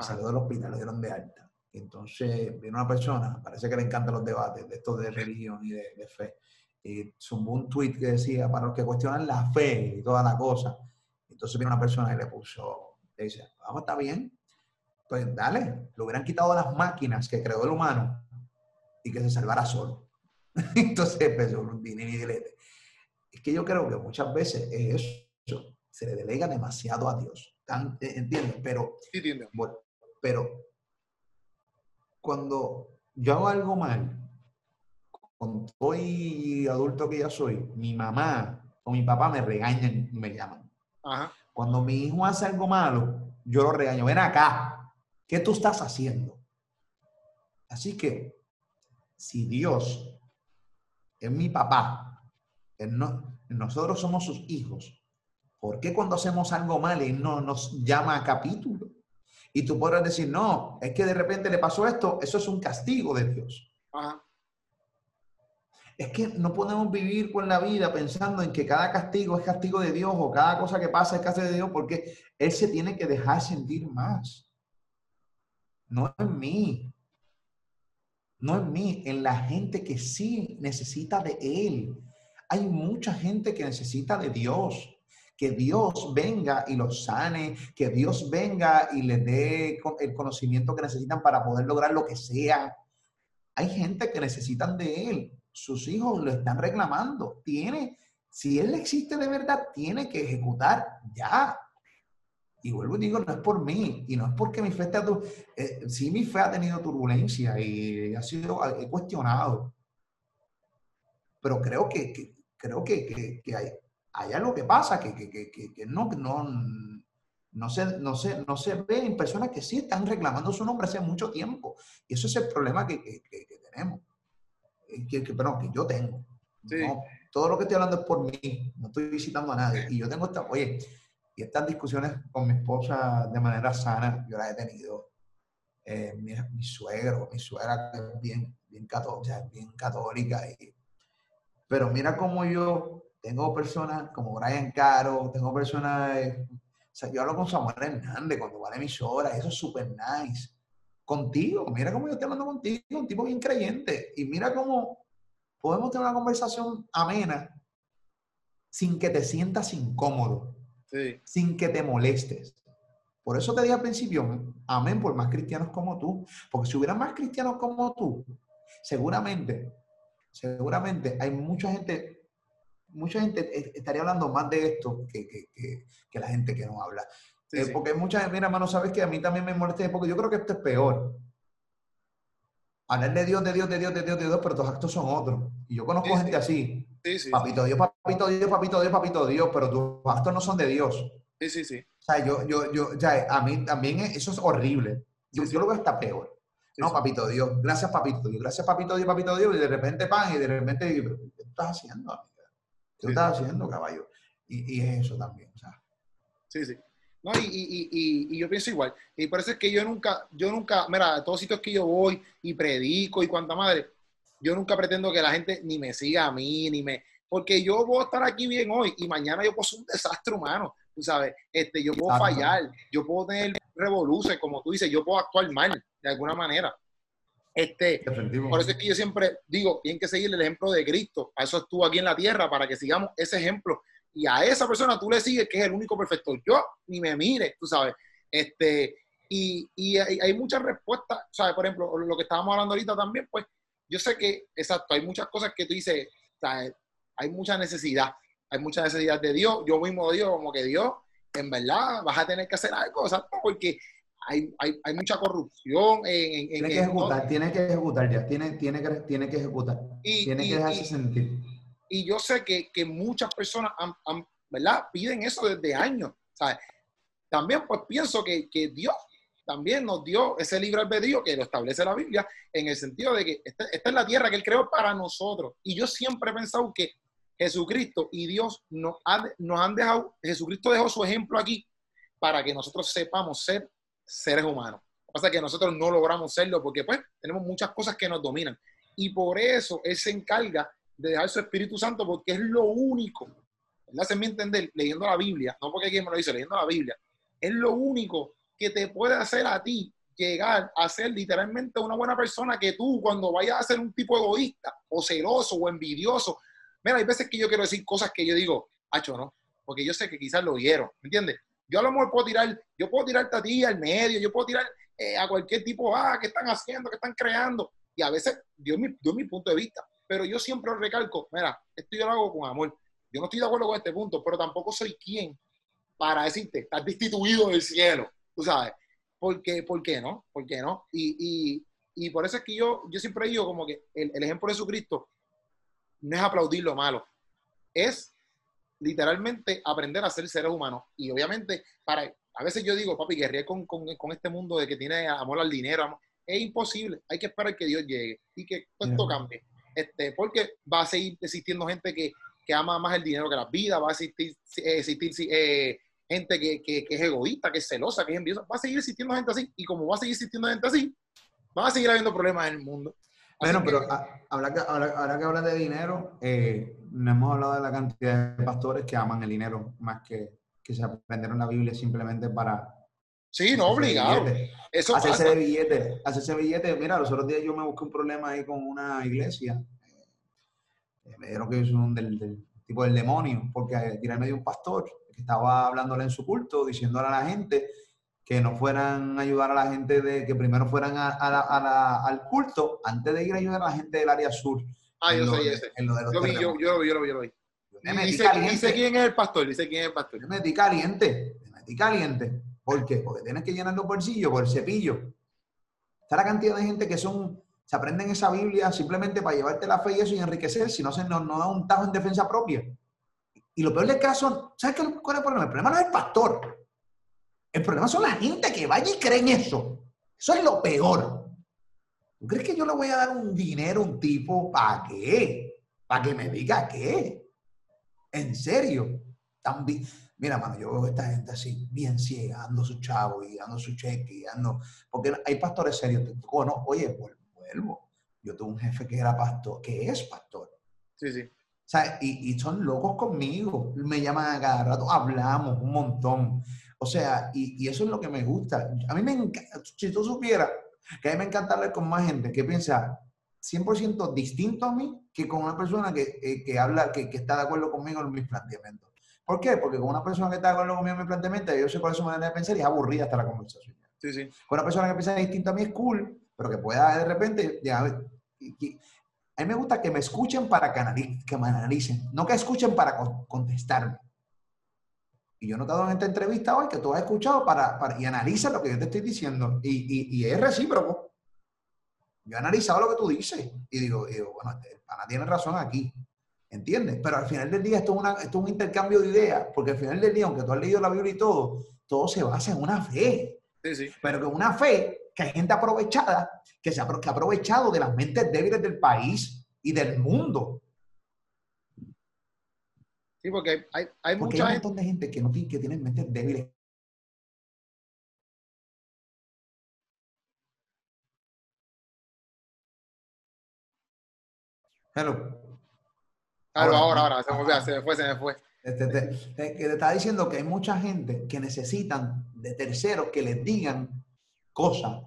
[SPEAKER 2] Salió del hospital, lo dieron de alta. Y entonces viene una persona, parece que le encantan los debates de estos de religión y de, de fe, y zumbó un tweet que decía, para los que cuestionan la fe y toda la cosa, entonces viene una persona y le puso, le dice, vamos, está bien, pues dale, lo hubieran quitado las máquinas que creó el humano y que se salvara solo. *laughs* Entonces empezó un dinero y dilete. Es que yo creo que muchas veces eso, se le delega demasiado a Dios. Eh, ¿Entiendes? Pero,
[SPEAKER 1] sí, entiendo.
[SPEAKER 2] pero cuando yo hago algo mal, cuando soy adulto que ya soy, mi mamá o mi papá me regañan me llaman. Cuando mi hijo hace algo malo, yo lo regaño. Ven acá, ¿qué tú estás haciendo? Así que, si Dios es mi papá, nosotros somos sus hijos, ¿por qué cuando hacemos algo mal Él no nos llama a capítulo? Y tú podrás decir, no, es que de repente le pasó esto, eso es un castigo de Dios. Es que no podemos vivir con la vida pensando en que cada castigo es castigo de Dios o cada cosa que pasa es castigo de Dios porque Él se tiene que dejar sentir más. No en mí. No en mí, en la gente que sí necesita de Él. Hay mucha gente que necesita de Dios. Que Dios venga y los sane, que Dios venga y les dé el conocimiento que necesitan para poder lograr lo que sea. Hay gente que necesitan de Él sus hijos lo están reclamando. Tiene, si él existe de verdad, tiene que ejecutar ya. Y vuelvo y digo, no es por mí, y no es porque mi fe está... Eh, sí, mi fe ha tenido turbulencia y ha sido, he cuestionado. Pero creo que, creo que, que, hay, hay, algo que pasa, que, que no, no, no, se, no, se, no se ve en personas que sí están reclamando su nombre hace mucho tiempo. Y eso es el problema que tenemos que, que, que yo tengo. todo lo que estoy hablando es por mí, no estoy visitando a nadie. Y yo tengo esta, oye, y estas discusiones con mi esposa de manera sana, yo las he tenido. Eh, mi, mi, suegro, mi suegra es bien, bien, católica, bien católica. Y, pero mira cómo yo tengo personas como Brian Caro, tengo personas, eh, o sea, yo hablo con Samuel Hernández cuando va a la emisora, eso es súper nice contigo. Mira cómo yo estoy hablando contigo, un tipo bien creyente. Y mira cómo podemos tener una conversación amena sin que te sientas incómodo, sin que te molestes. Por eso te dije al principio, amén por más cristianos como tú. Porque si hubiera más cristianos como tú, seguramente, seguramente hay mucha gente, mucha gente estaría hablando más de esto que, que la gente que no habla. Eh, porque muchas, mira, hermano, sabes que a mí también me molesta, porque yo creo que esto es peor. Hablar de Dios, de Dios, de Dios, de Dios, de Dios, pero tus actos son otros. Y yo conozco gente así. Papito Dios, papito Dios, papito Dios, papito Dios, pero tus actos no son de Dios.
[SPEAKER 1] Sí, sí, sí.
[SPEAKER 2] O sea, yo, yo, yo, ya, a mí también eso es horrible. Yo, yo lo veo hasta peor. No, papito Dios, gracias papito Dios, gracias papito Dios, papito Dios, y de repente pan, y de repente, ¿qué estás haciendo, amiga? ¿Qué estás haciendo, caballo? Y, y es eso también, o sea.
[SPEAKER 1] Sí, sí. ¿no? Y, y, y, y, yo pienso igual. Y por eso es que yo nunca, yo nunca, mira, a todos sitios que yo voy y predico y cuanta madre, yo nunca pretendo que la gente ni me siga a mí, ni me... Porque yo puedo estar aquí bien hoy y mañana yo puedo ser un desastre humano, tú sabes. Este, yo puedo fallar, yo puedo tener revoluciones, como tú dices, yo puedo actuar mal de alguna manera. Este, por eso es que yo siempre digo, tienen que seguir el ejemplo de Cristo. A eso estuvo aquí en la tierra, para que sigamos ese ejemplo y a esa persona tú le sigues que es el único perfecto. Yo ni me mire, tú sabes. Este, y, y hay, muchas respuestas, ¿sabes? Por ejemplo, lo que estábamos hablando ahorita también, pues yo sé que, exacto, hay muchas cosas que tú dices, ¿sabes? hay mucha necesidad, hay mucha necesidad de Dios. Yo mismo digo como que Dios, en verdad, vas a tener que hacer algo, ¿sabes? Porque hay, hay, hay, mucha corrupción. En,
[SPEAKER 2] tiene que ejecutar, tiene que ejecutar ya, tiene, tiene, que, tiene que ejecutar, tiene que dejarse sentir.
[SPEAKER 1] Y yo sé que, que muchas personas han, ¿verdad? piden eso desde años. ¿sabes? También pues pienso que, que, Dios también nos dio ese libre albedrío que lo establece la Biblia en el sentido de que esta, esta es la tierra que Él creó para nosotros. Y yo siempre he pensado que Jesucristo y Dios nos, nos han dejado, Jesucristo dejó su ejemplo aquí para que nosotros sepamos ser seres humanos. Lo que pasa es que nosotros no logramos serlo porque pues tenemos muchas cosas que nos dominan. Y por eso Él se encarga de dejar su Espíritu Santo porque es lo único, ¿verdad? Se me entender, leyendo la Biblia, no porque alguien me lo dice, leyendo la Biblia, es lo único que te puede hacer a ti llegar a ser literalmente una buena persona que tú cuando vayas a ser un tipo egoísta o celoso o envidioso. Mira, hay veces que yo quiero decir cosas que yo digo, hacho, ¿no? Porque yo sé que quizás lo vieron, ¿me entiendes? Yo a lo mejor puedo tirar, yo puedo tirarte a ti al medio, yo puedo tirar eh, a cualquier tipo, ah, ¿qué están haciendo? ¿Qué están creando? Y a veces, dio mi, mi punto de vista. Pero yo siempre recalco, mira, esto yo lo hago con amor. Yo no estoy de acuerdo con este punto, pero tampoco soy quien para decirte, estás destituido del cielo, tú sabes. ¿Por qué, ¿Por qué no? ¿Por qué no? Y, y, y por eso es que yo, yo siempre digo como que el, el ejemplo de Jesucristo no es aplaudir lo malo, es literalmente aprender a ser seres humanos. Y obviamente, para, a veces yo digo, papi, guerrero con, con, con, este mundo de que tiene amor al dinero, es imposible. Hay que esperar que Dios llegue y que esto cambie. Este, porque va a seguir existiendo gente que, que ama más el dinero que la vida, va a existir, eh, existir eh, gente que, que, que, es egoísta, que es celosa, que es envidiosa, va a seguir existiendo gente así, y como va a seguir existiendo gente así, va a seguir habiendo problemas en el mundo.
[SPEAKER 2] Bueno, pero ahora, que, ahora, que hablas de dinero, eh, no hemos hablado de la cantidad de pastores que aman el dinero más que, que se aprendieron la Biblia simplemente para...
[SPEAKER 1] Sí, no, obligado.
[SPEAKER 2] Eso hacerse de billete, hacerse billete. Mira, los otros días yo me busqué un problema ahí con una iglesia. Eh, me dijeron que es un del, tipo del demonio, porque tirarme de un pastor que estaba hablándole en su culto, diciéndole a la gente que no fueran a ayudar a la gente de, que primero fueran a, al culto antes de ir a ayudar a la gente del área sur.
[SPEAKER 1] Ah, yo soy ese. En lo de los yo, vi, yo, yo, lo vi, yo lo vi, yo lo vi. dice, dice, quién es el pastor, dice quién es el pastor.
[SPEAKER 2] me metí caliente, me metí caliente. ¿Por qué? Porque tienes que llenar los bolsillos por el cepillo. Está la cantidad de gente que son, se aprenden esa Biblia simplemente para llevarte la fe y eso y enriquecer, si no se no, no da un tajo en defensa propia. Y lo peor del caso, ¿sabes qué, cuál es el problema? El problema no es el pastor. El problema son la gente que vaya y creen eso. Eso es lo peor. ¿Tú crees que yo le voy a dar un dinero a un tipo para qué? Para que me diga qué. ¿En serio? También. Mira, mano, yo veo a esta gente así, bien ciega, dando su chavo y dando su cheque y dando. Porque hay pastores serios. no, oye, vuelvo. Yo tuve un jefe que era pastor, que es pastor.
[SPEAKER 1] Sí, sí.
[SPEAKER 2] O sea, y, y son locos conmigo. Me llaman a cada rato, hablamos un montón. O sea, y, eso es lo que me gusta. A mí me encanta, si tú supieras que a mí me encanta hablar con más gente que piensa 100% distinto a mí que con una persona que, eh, que habla, que, que, está de acuerdo conmigo en mis planteamientos. ¿Por qué? Porque con una persona que está de acuerdo conmigo en mis planteamientos, yo sé cuál es su manera de pensar y es aburrida hasta la conversación.
[SPEAKER 1] Sí, sí.
[SPEAKER 2] Con una persona que piensa distinto a mí es cool, pero que pueda de repente, ya, a mí me gusta que me escuchen para que, que me analicen, no que escuchen para contestarme. Y yo he notado en esta entrevista hoy que tú has escuchado para, para y analiza lo que yo te estoy diciendo. Y, y, es recíproco. Yo he analizado lo que tú dices y digo, bueno, el pana tiene razón aquí. ¿Entiendes? Pero al final del día esto es, una, esto es un intercambio de ideas, porque al final del día, aunque tú has leído la Biblia y todo, todo se basa en una fe.
[SPEAKER 1] Sí, sí.
[SPEAKER 2] Pero que una fe que hay gente aprovechada, que, se ha, que ha aprovechado de las mentes débiles del país y del mundo
[SPEAKER 1] Sí, porque hay, hay
[SPEAKER 2] porque
[SPEAKER 1] mucha
[SPEAKER 2] hay un montón de gente que, no, que tiene mentes débiles. Hello.
[SPEAKER 1] Claro, ahora, ahora, se, me, se me fue, se me fue.
[SPEAKER 2] Te, te, te, te, está diciendo que hay mucha gente que necesitan de terceros que les digan cosas.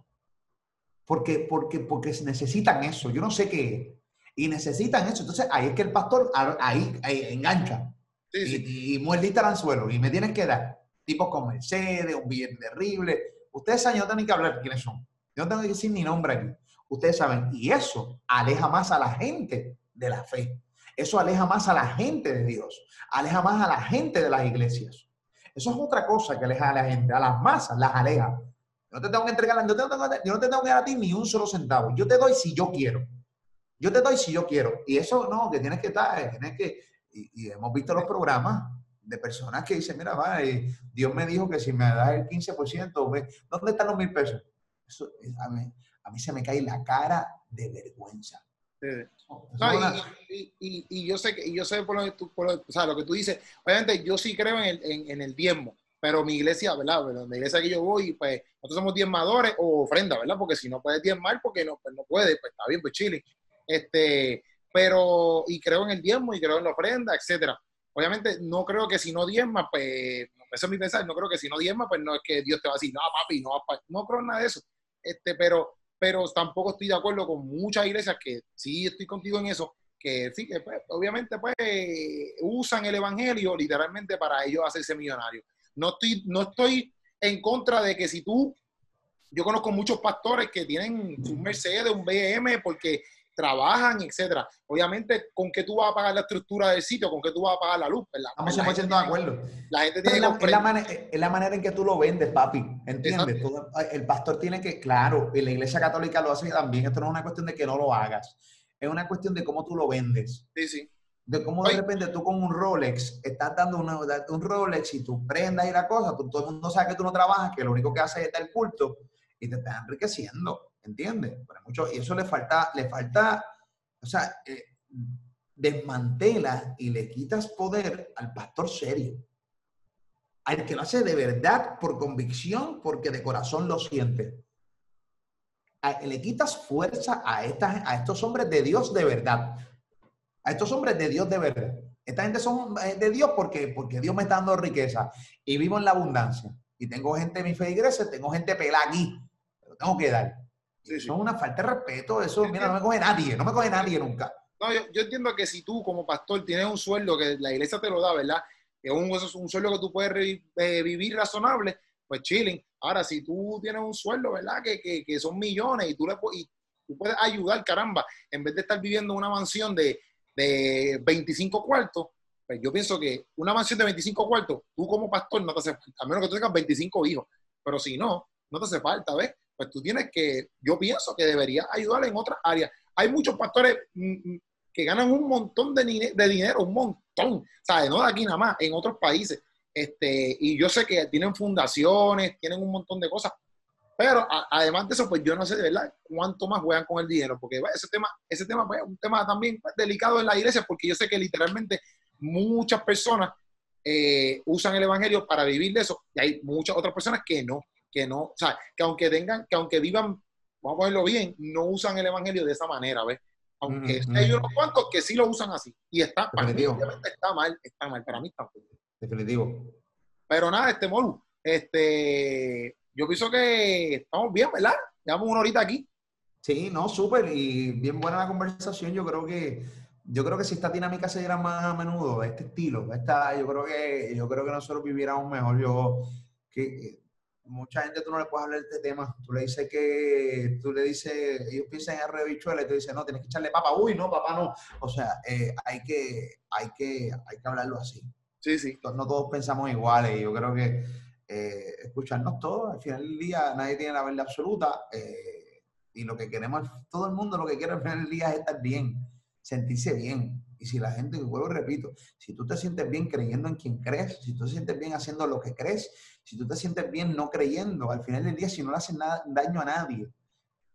[SPEAKER 2] Porque, porque, porque necesitan eso. Yo no sé qué. Y necesitan eso. Entonces, ahí es que el pastor ahí, ahí engancha. Y, muerdita al anzuelo. Y me tienes que dar tipos con Mercedes, un billete terrible. Ustedes saben, yo no tengo que hablar quiénes son. Yo no tengo que decir ni nombre aquí. Ustedes saben. Y eso aleja más a la gente de la fe. Eso aleja más a la gente de Dios. Aleja más a la gente de las iglesias. Eso es otra cosa que aleja a la gente. A las masas las aleja. Yo no te tengo que entregar, yo, yo no te tengo que dar a ti ni un solo centavo. Yo te doy si yo quiero. Yo te doy si yo quiero. Y eso no, que tienes que estar, tienes que, y, hemos visto los programas de personas que dicen, mira, va, Dios me dijo que si me das el 15%, ¿dónde están los mil pesos? Eso, a, mí, a mí se me cae la cara de vergüenza.
[SPEAKER 1] y, yo sé que yo sé por lo, que tú, o sea, lo que tú dices. Obviamente, yo sí creo en el, en, el diezmo, pero mi iglesia, ¿verdad? La iglesia que yo voy, pues nosotros somos diezmadores o ofrenda, ¿verdad? Porque si no puedes diezmar, porque no, pues no puedes, pues está bien, pues chile. Este, pero, y creo en el diezmo y creo en la ofrenda, etcétera. Obviamente, no creo que si no diezma, pues, eso es mi pensar, no creo que si no diezma, pues no es que Dios te va a decir, no, papi, no, no creo en nada de eso. Este, pero, pero tampoco estoy de acuerdo con muchas iglesias que sí estoy contigo en eso, que sí, que pues, obviamente pues usan el evangelio literalmente para ellos hacerse millonarios. No estoy, no estoy en contra de que si tú, yo conozco muchos pastores que tienen un Mercedes, un BM, porque trabajan, etcétera. Obviamente, ¿con qué tú vas a pagar la estructura del sitio? ¿Con qué tú vas a pagar la luz?
[SPEAKER 2] ¿verdad? Estamos 100% de acuerdo.
[SPEAKER 1] La gente tiene
[SPEAKER 2] es, la, manera, es la manera en que tú lo vendes, papi. ¿Entiendes? el pastor tiene que, claro, y la iglesia católica lo hace también. Esto no es una cuestión de que no lo hagas. Es una cuestión de cómo tú lo vendes.
[SPEAKER 1] Sí, sí.
[SPEAKER 2] De cómo de repente tú con un Rolex estás dando un Rolex y tú prendas y la cosa, todo el mundo sabe que tú no trabajas, que lo único que haces es dar culto y te estás enriqueciendo. ¿Entiendes? mucho, y eso le falta, le falta, o sea, eh, desmantela y le quitas poder al pastor serio. Al que lo hace de verdad, por convicción, porque de corazón lo siente. le quitas fuerza a, estas, a estos hombres de Dios de verdad. A estos hombres de Dios de verdad. Esta gente son eh, de Dios porque, porque Dios me está dando riqueza y vivo en la abundancia. Y tengo gente en mi fe iglesia, tengo gente pelada aquí, pero tengo que dar. Eso es una falta de respeto, eso, mira, no me coge nadie, no me coge nadie nunca.
[SPEAKER 1] No, yo, entiendo que si tú como pastor tienes un sueldo que la iglesia te lo da, ¿verdad? Es un, un sueldo que tú puedes eh, vivir razonable, pues chilling. Ahora, si tú tienes un sueldo, ¿verdad? Que, que, que son millones y tú, le, y tú puedes ayudar, caramba, en vez de estar viviendo en una mansión de, de 25 cuartos, pues yo pienso que una mansión de 25 cuartos, tú como pastor no te hace falta, a menos que tú tengas 25 hijos, pero si no, no te hace falta, ¿ves? Pues tú tienes que, yo pienso que deberías ayudar en otras áreas. Hay muchos pastores mm, mm, que ganan un montón de, dinero, un montón, ¿sabes? No de aquí nada más, en otros países. Este, y yo sé que tienen fundaciones, tienen un montón de cosas, pero además de eso, pues yo no sé de verdad cuánto más juegan con el dinero, porque ese tema, ese tema pues, es un tema también delicado en la iglesia, porque yo sé que literalmente muchas personas eh, usan el evangelio para vivir de eso, y hay muchas otras personas que no, que no, o sea, que aunque tengan, que aunque vivan, vamos a ponerlo bien, no usan el evangelio de esa manera, ¿ves? Aunque hay unos cuantos que sí lo usan así. Y está, obviamente está mal, está mal, para mí está mal.
[SPEAKER 2] Definitivo.
[SPEAKER 1] Pero nada, este Molu, este, yo pienso que estamos bien, ¿verdad? Llevamos una horita aquí.
[SPEAKER 2] Sí, no, súper, y bien buena la conversación. Yo creo que, yo creo que si esta dinámica se diera más a menudo, este estilo, esta, yo creo que, yo creo que nosotros viviéramos mejor. Yo, que mucha gente tú no le puedes hablar de este tema. Tú le dices que, tú le dices, ellos piensan en arroz de bichuela y tú dices, no, tienes que echarle papa. Uy, no, papá, no. O sea, eh, hay, que, hay, que, hay que hablarlo así.
[SPEAKER 1] Sí, sí.
[SPEAKER 2] No todos pensamos iguales y yo creo que eh, escucharnos todos, al final del día nadie tiene la verdad absoluta eh, y lo que queremos, todo el mundo lo que quiere al final del día es estar bien, sentirse bien. Y si la gente, vuelvo repito, si tú te sientes bien creyendo en quien crees, si tú te sientes bien haciendo lo que crees, si tú te sientes bien no creyendo, al final del día, si no le haces nada, daño a nadie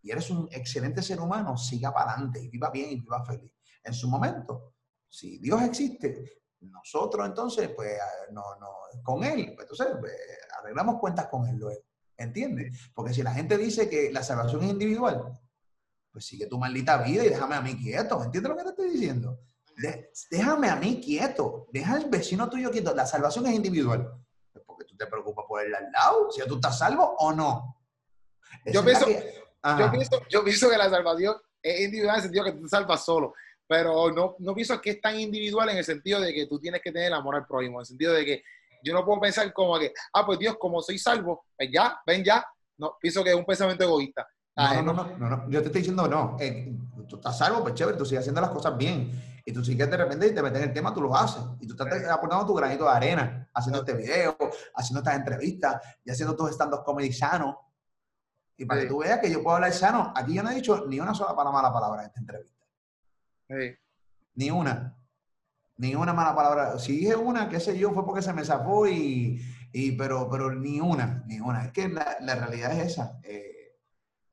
[SPEAKER 2] y eres un excelente ser humano, siga para adelante y viva bien y viva feliz. En su momento, si Dios existe, nosotros entonces, pues, no, no, con Él, pues entonces pues, arreglamos cuentas con Él luego. ¿Entiendes? Porque si la gente dice que la salvación es individual, pues sigue tu maldita vida y déjame a mí quieto. ¿Entiendes lo que te estoy diciendo? Déjame a mí quieto. Deja al vecino tuyo quieto. La salvación es individual tú te preocupas por el al lado, si tú estás salvo o no.
[SPEAKER 1] Yo pienso, que, yo pienso, que la salvación es individual en el sentido que tú te salvas solo, pero no, no pienso que es tan individual en el sentido de que tú tienes que tener el amor al prójimo, en el sentido de que yo no puedo pensar como que, ah, pues Dios, como soy salvo, pues ya, ven ya. No, pienso que es un pensamiento egoísta.
[SPEAKER 2] No, no, no, no, yo te estoy diciendo, no, eh, tú estás salvo, pues chévere, tú sigues haciendo las cosas bien. Y tú sigues de repente te metes en el tema, tú lo haces. Y tú estás aportando tu granito de arena, haciendo este video, haciendo estas entrevistas y haciendo tus stand-up comedy sano. Y para que tú veas que yo puedo hablar sano, aquí yo no he dicho ni una sola mala palabra en esta entrevista. Ni una. Ni una mala palabra. Si dije una, qué sé yo, fue porque se me zafó y, y pero, pero ni una, ni una. Es que la, la realidad es esa. Eh,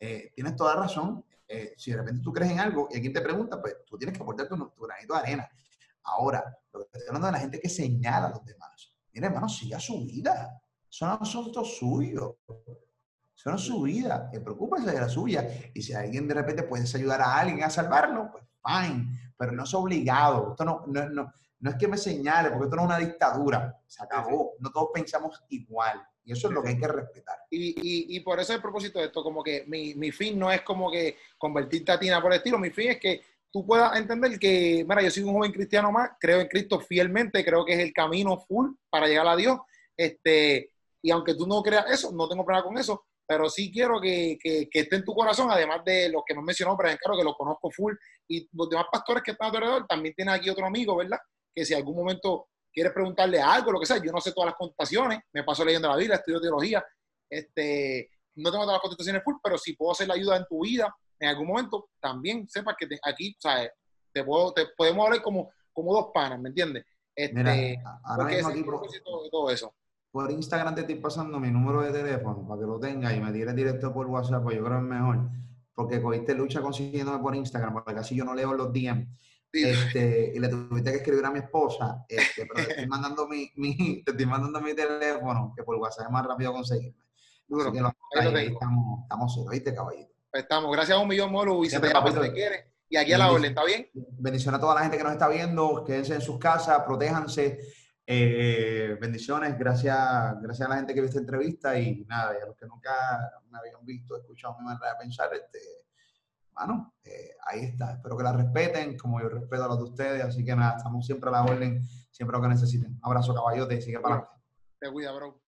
[SPEAKER 2] eh, tienes toda razón. Eh, si de repente tú crees en algo y alguien te pregunta, pues tú tienes que aportar tu, tu granito de arena. Ahora, lo que estoy hablando de la gente que señala a los demás. Mira, hermano, siga su vida. Son asuntos suyos. Son su vida. Que preocúpese de la suya. Y si alguien de repente puedes ayudar a alguien a salvarlo, pues fine. Pero no es obligado. Esto no, no, no, no es que me señale, porque esto no es una dictadura. Se acabó. No todos pensamos igual. Y eso es lo que hay que respetar.
[SPEAKER 1] Y, y, por eso el propósito de esto, como que mi, mi, fin no es como que convertirte a Tina por el estilo, mi fin es que tú puedas entender que, mira, yo soy un joven cristiano más, creo en Cristo fielmente, creo que es el camino full para llegar a Dios, este, y aunque tú no creas eso, no tengo problema con eso, pero sí quiero que, que, esté en tu corazón, además de los que me mencionó, pero claro que lo conozco full, y los demás pastores que están alrededor, también tienen aquí otro amigo, ¿verdad? Que si algún momento quieres preguntarle algo, lo que sea, yo no sé todas las contestaciones, me paso leyendo la Biblia, estudio teología, este, no tengo todas las contestaciones full, pero si puedo hacer la ayuda en tu vida en algún momento, también sepas que aquí, o sea, te, puedo, te podemos hablar como, como dos panas, ¿me entiendes? Este,
[SPEAKER 2] Mira, ahora mismo aquí por, todo eso. por Instagram te estoy pasando mi número de teléfono para que lo tengas y me tires directo por WhatsApp, pues yo creo que es mejor, porque cogiste lucha consiguiéndome por Instagram, porque así yo no leo los DM. Este, y le tuviste que escribir a mi esposa, este, pero te estoy *laughs* mandando mi, mi, te estoy mandando mi teléfono, que por WhatsApp es más rápido conseguirme. Duro, que ahí, estamos, estamos ¿viste, caballito?
[SPEAKER 1] Pues estamos. Gracias a un millón, Molo. Y si te, te quiere. Y aquí a la orden, ¿está bien?
[SPEAKER 2] Bendiciones a toda la gente que nos está viendo. Quédense en sus casas, protéjanse. Eh, bendiciones, gracias, gracias a la gente que vio esta entrevista y nada, y a los que nunca me habían visto, escuchado mi manera de pensar, este, bueno, eh, ahí está. Espero que la respeten, como yo respeto a los de ustedes, así que nada, estamos siempre a la orden, siempre lo que necesiten. abrazo, caballote, sigue para adelante.
[SPEAKER 1] Te cuida, bro.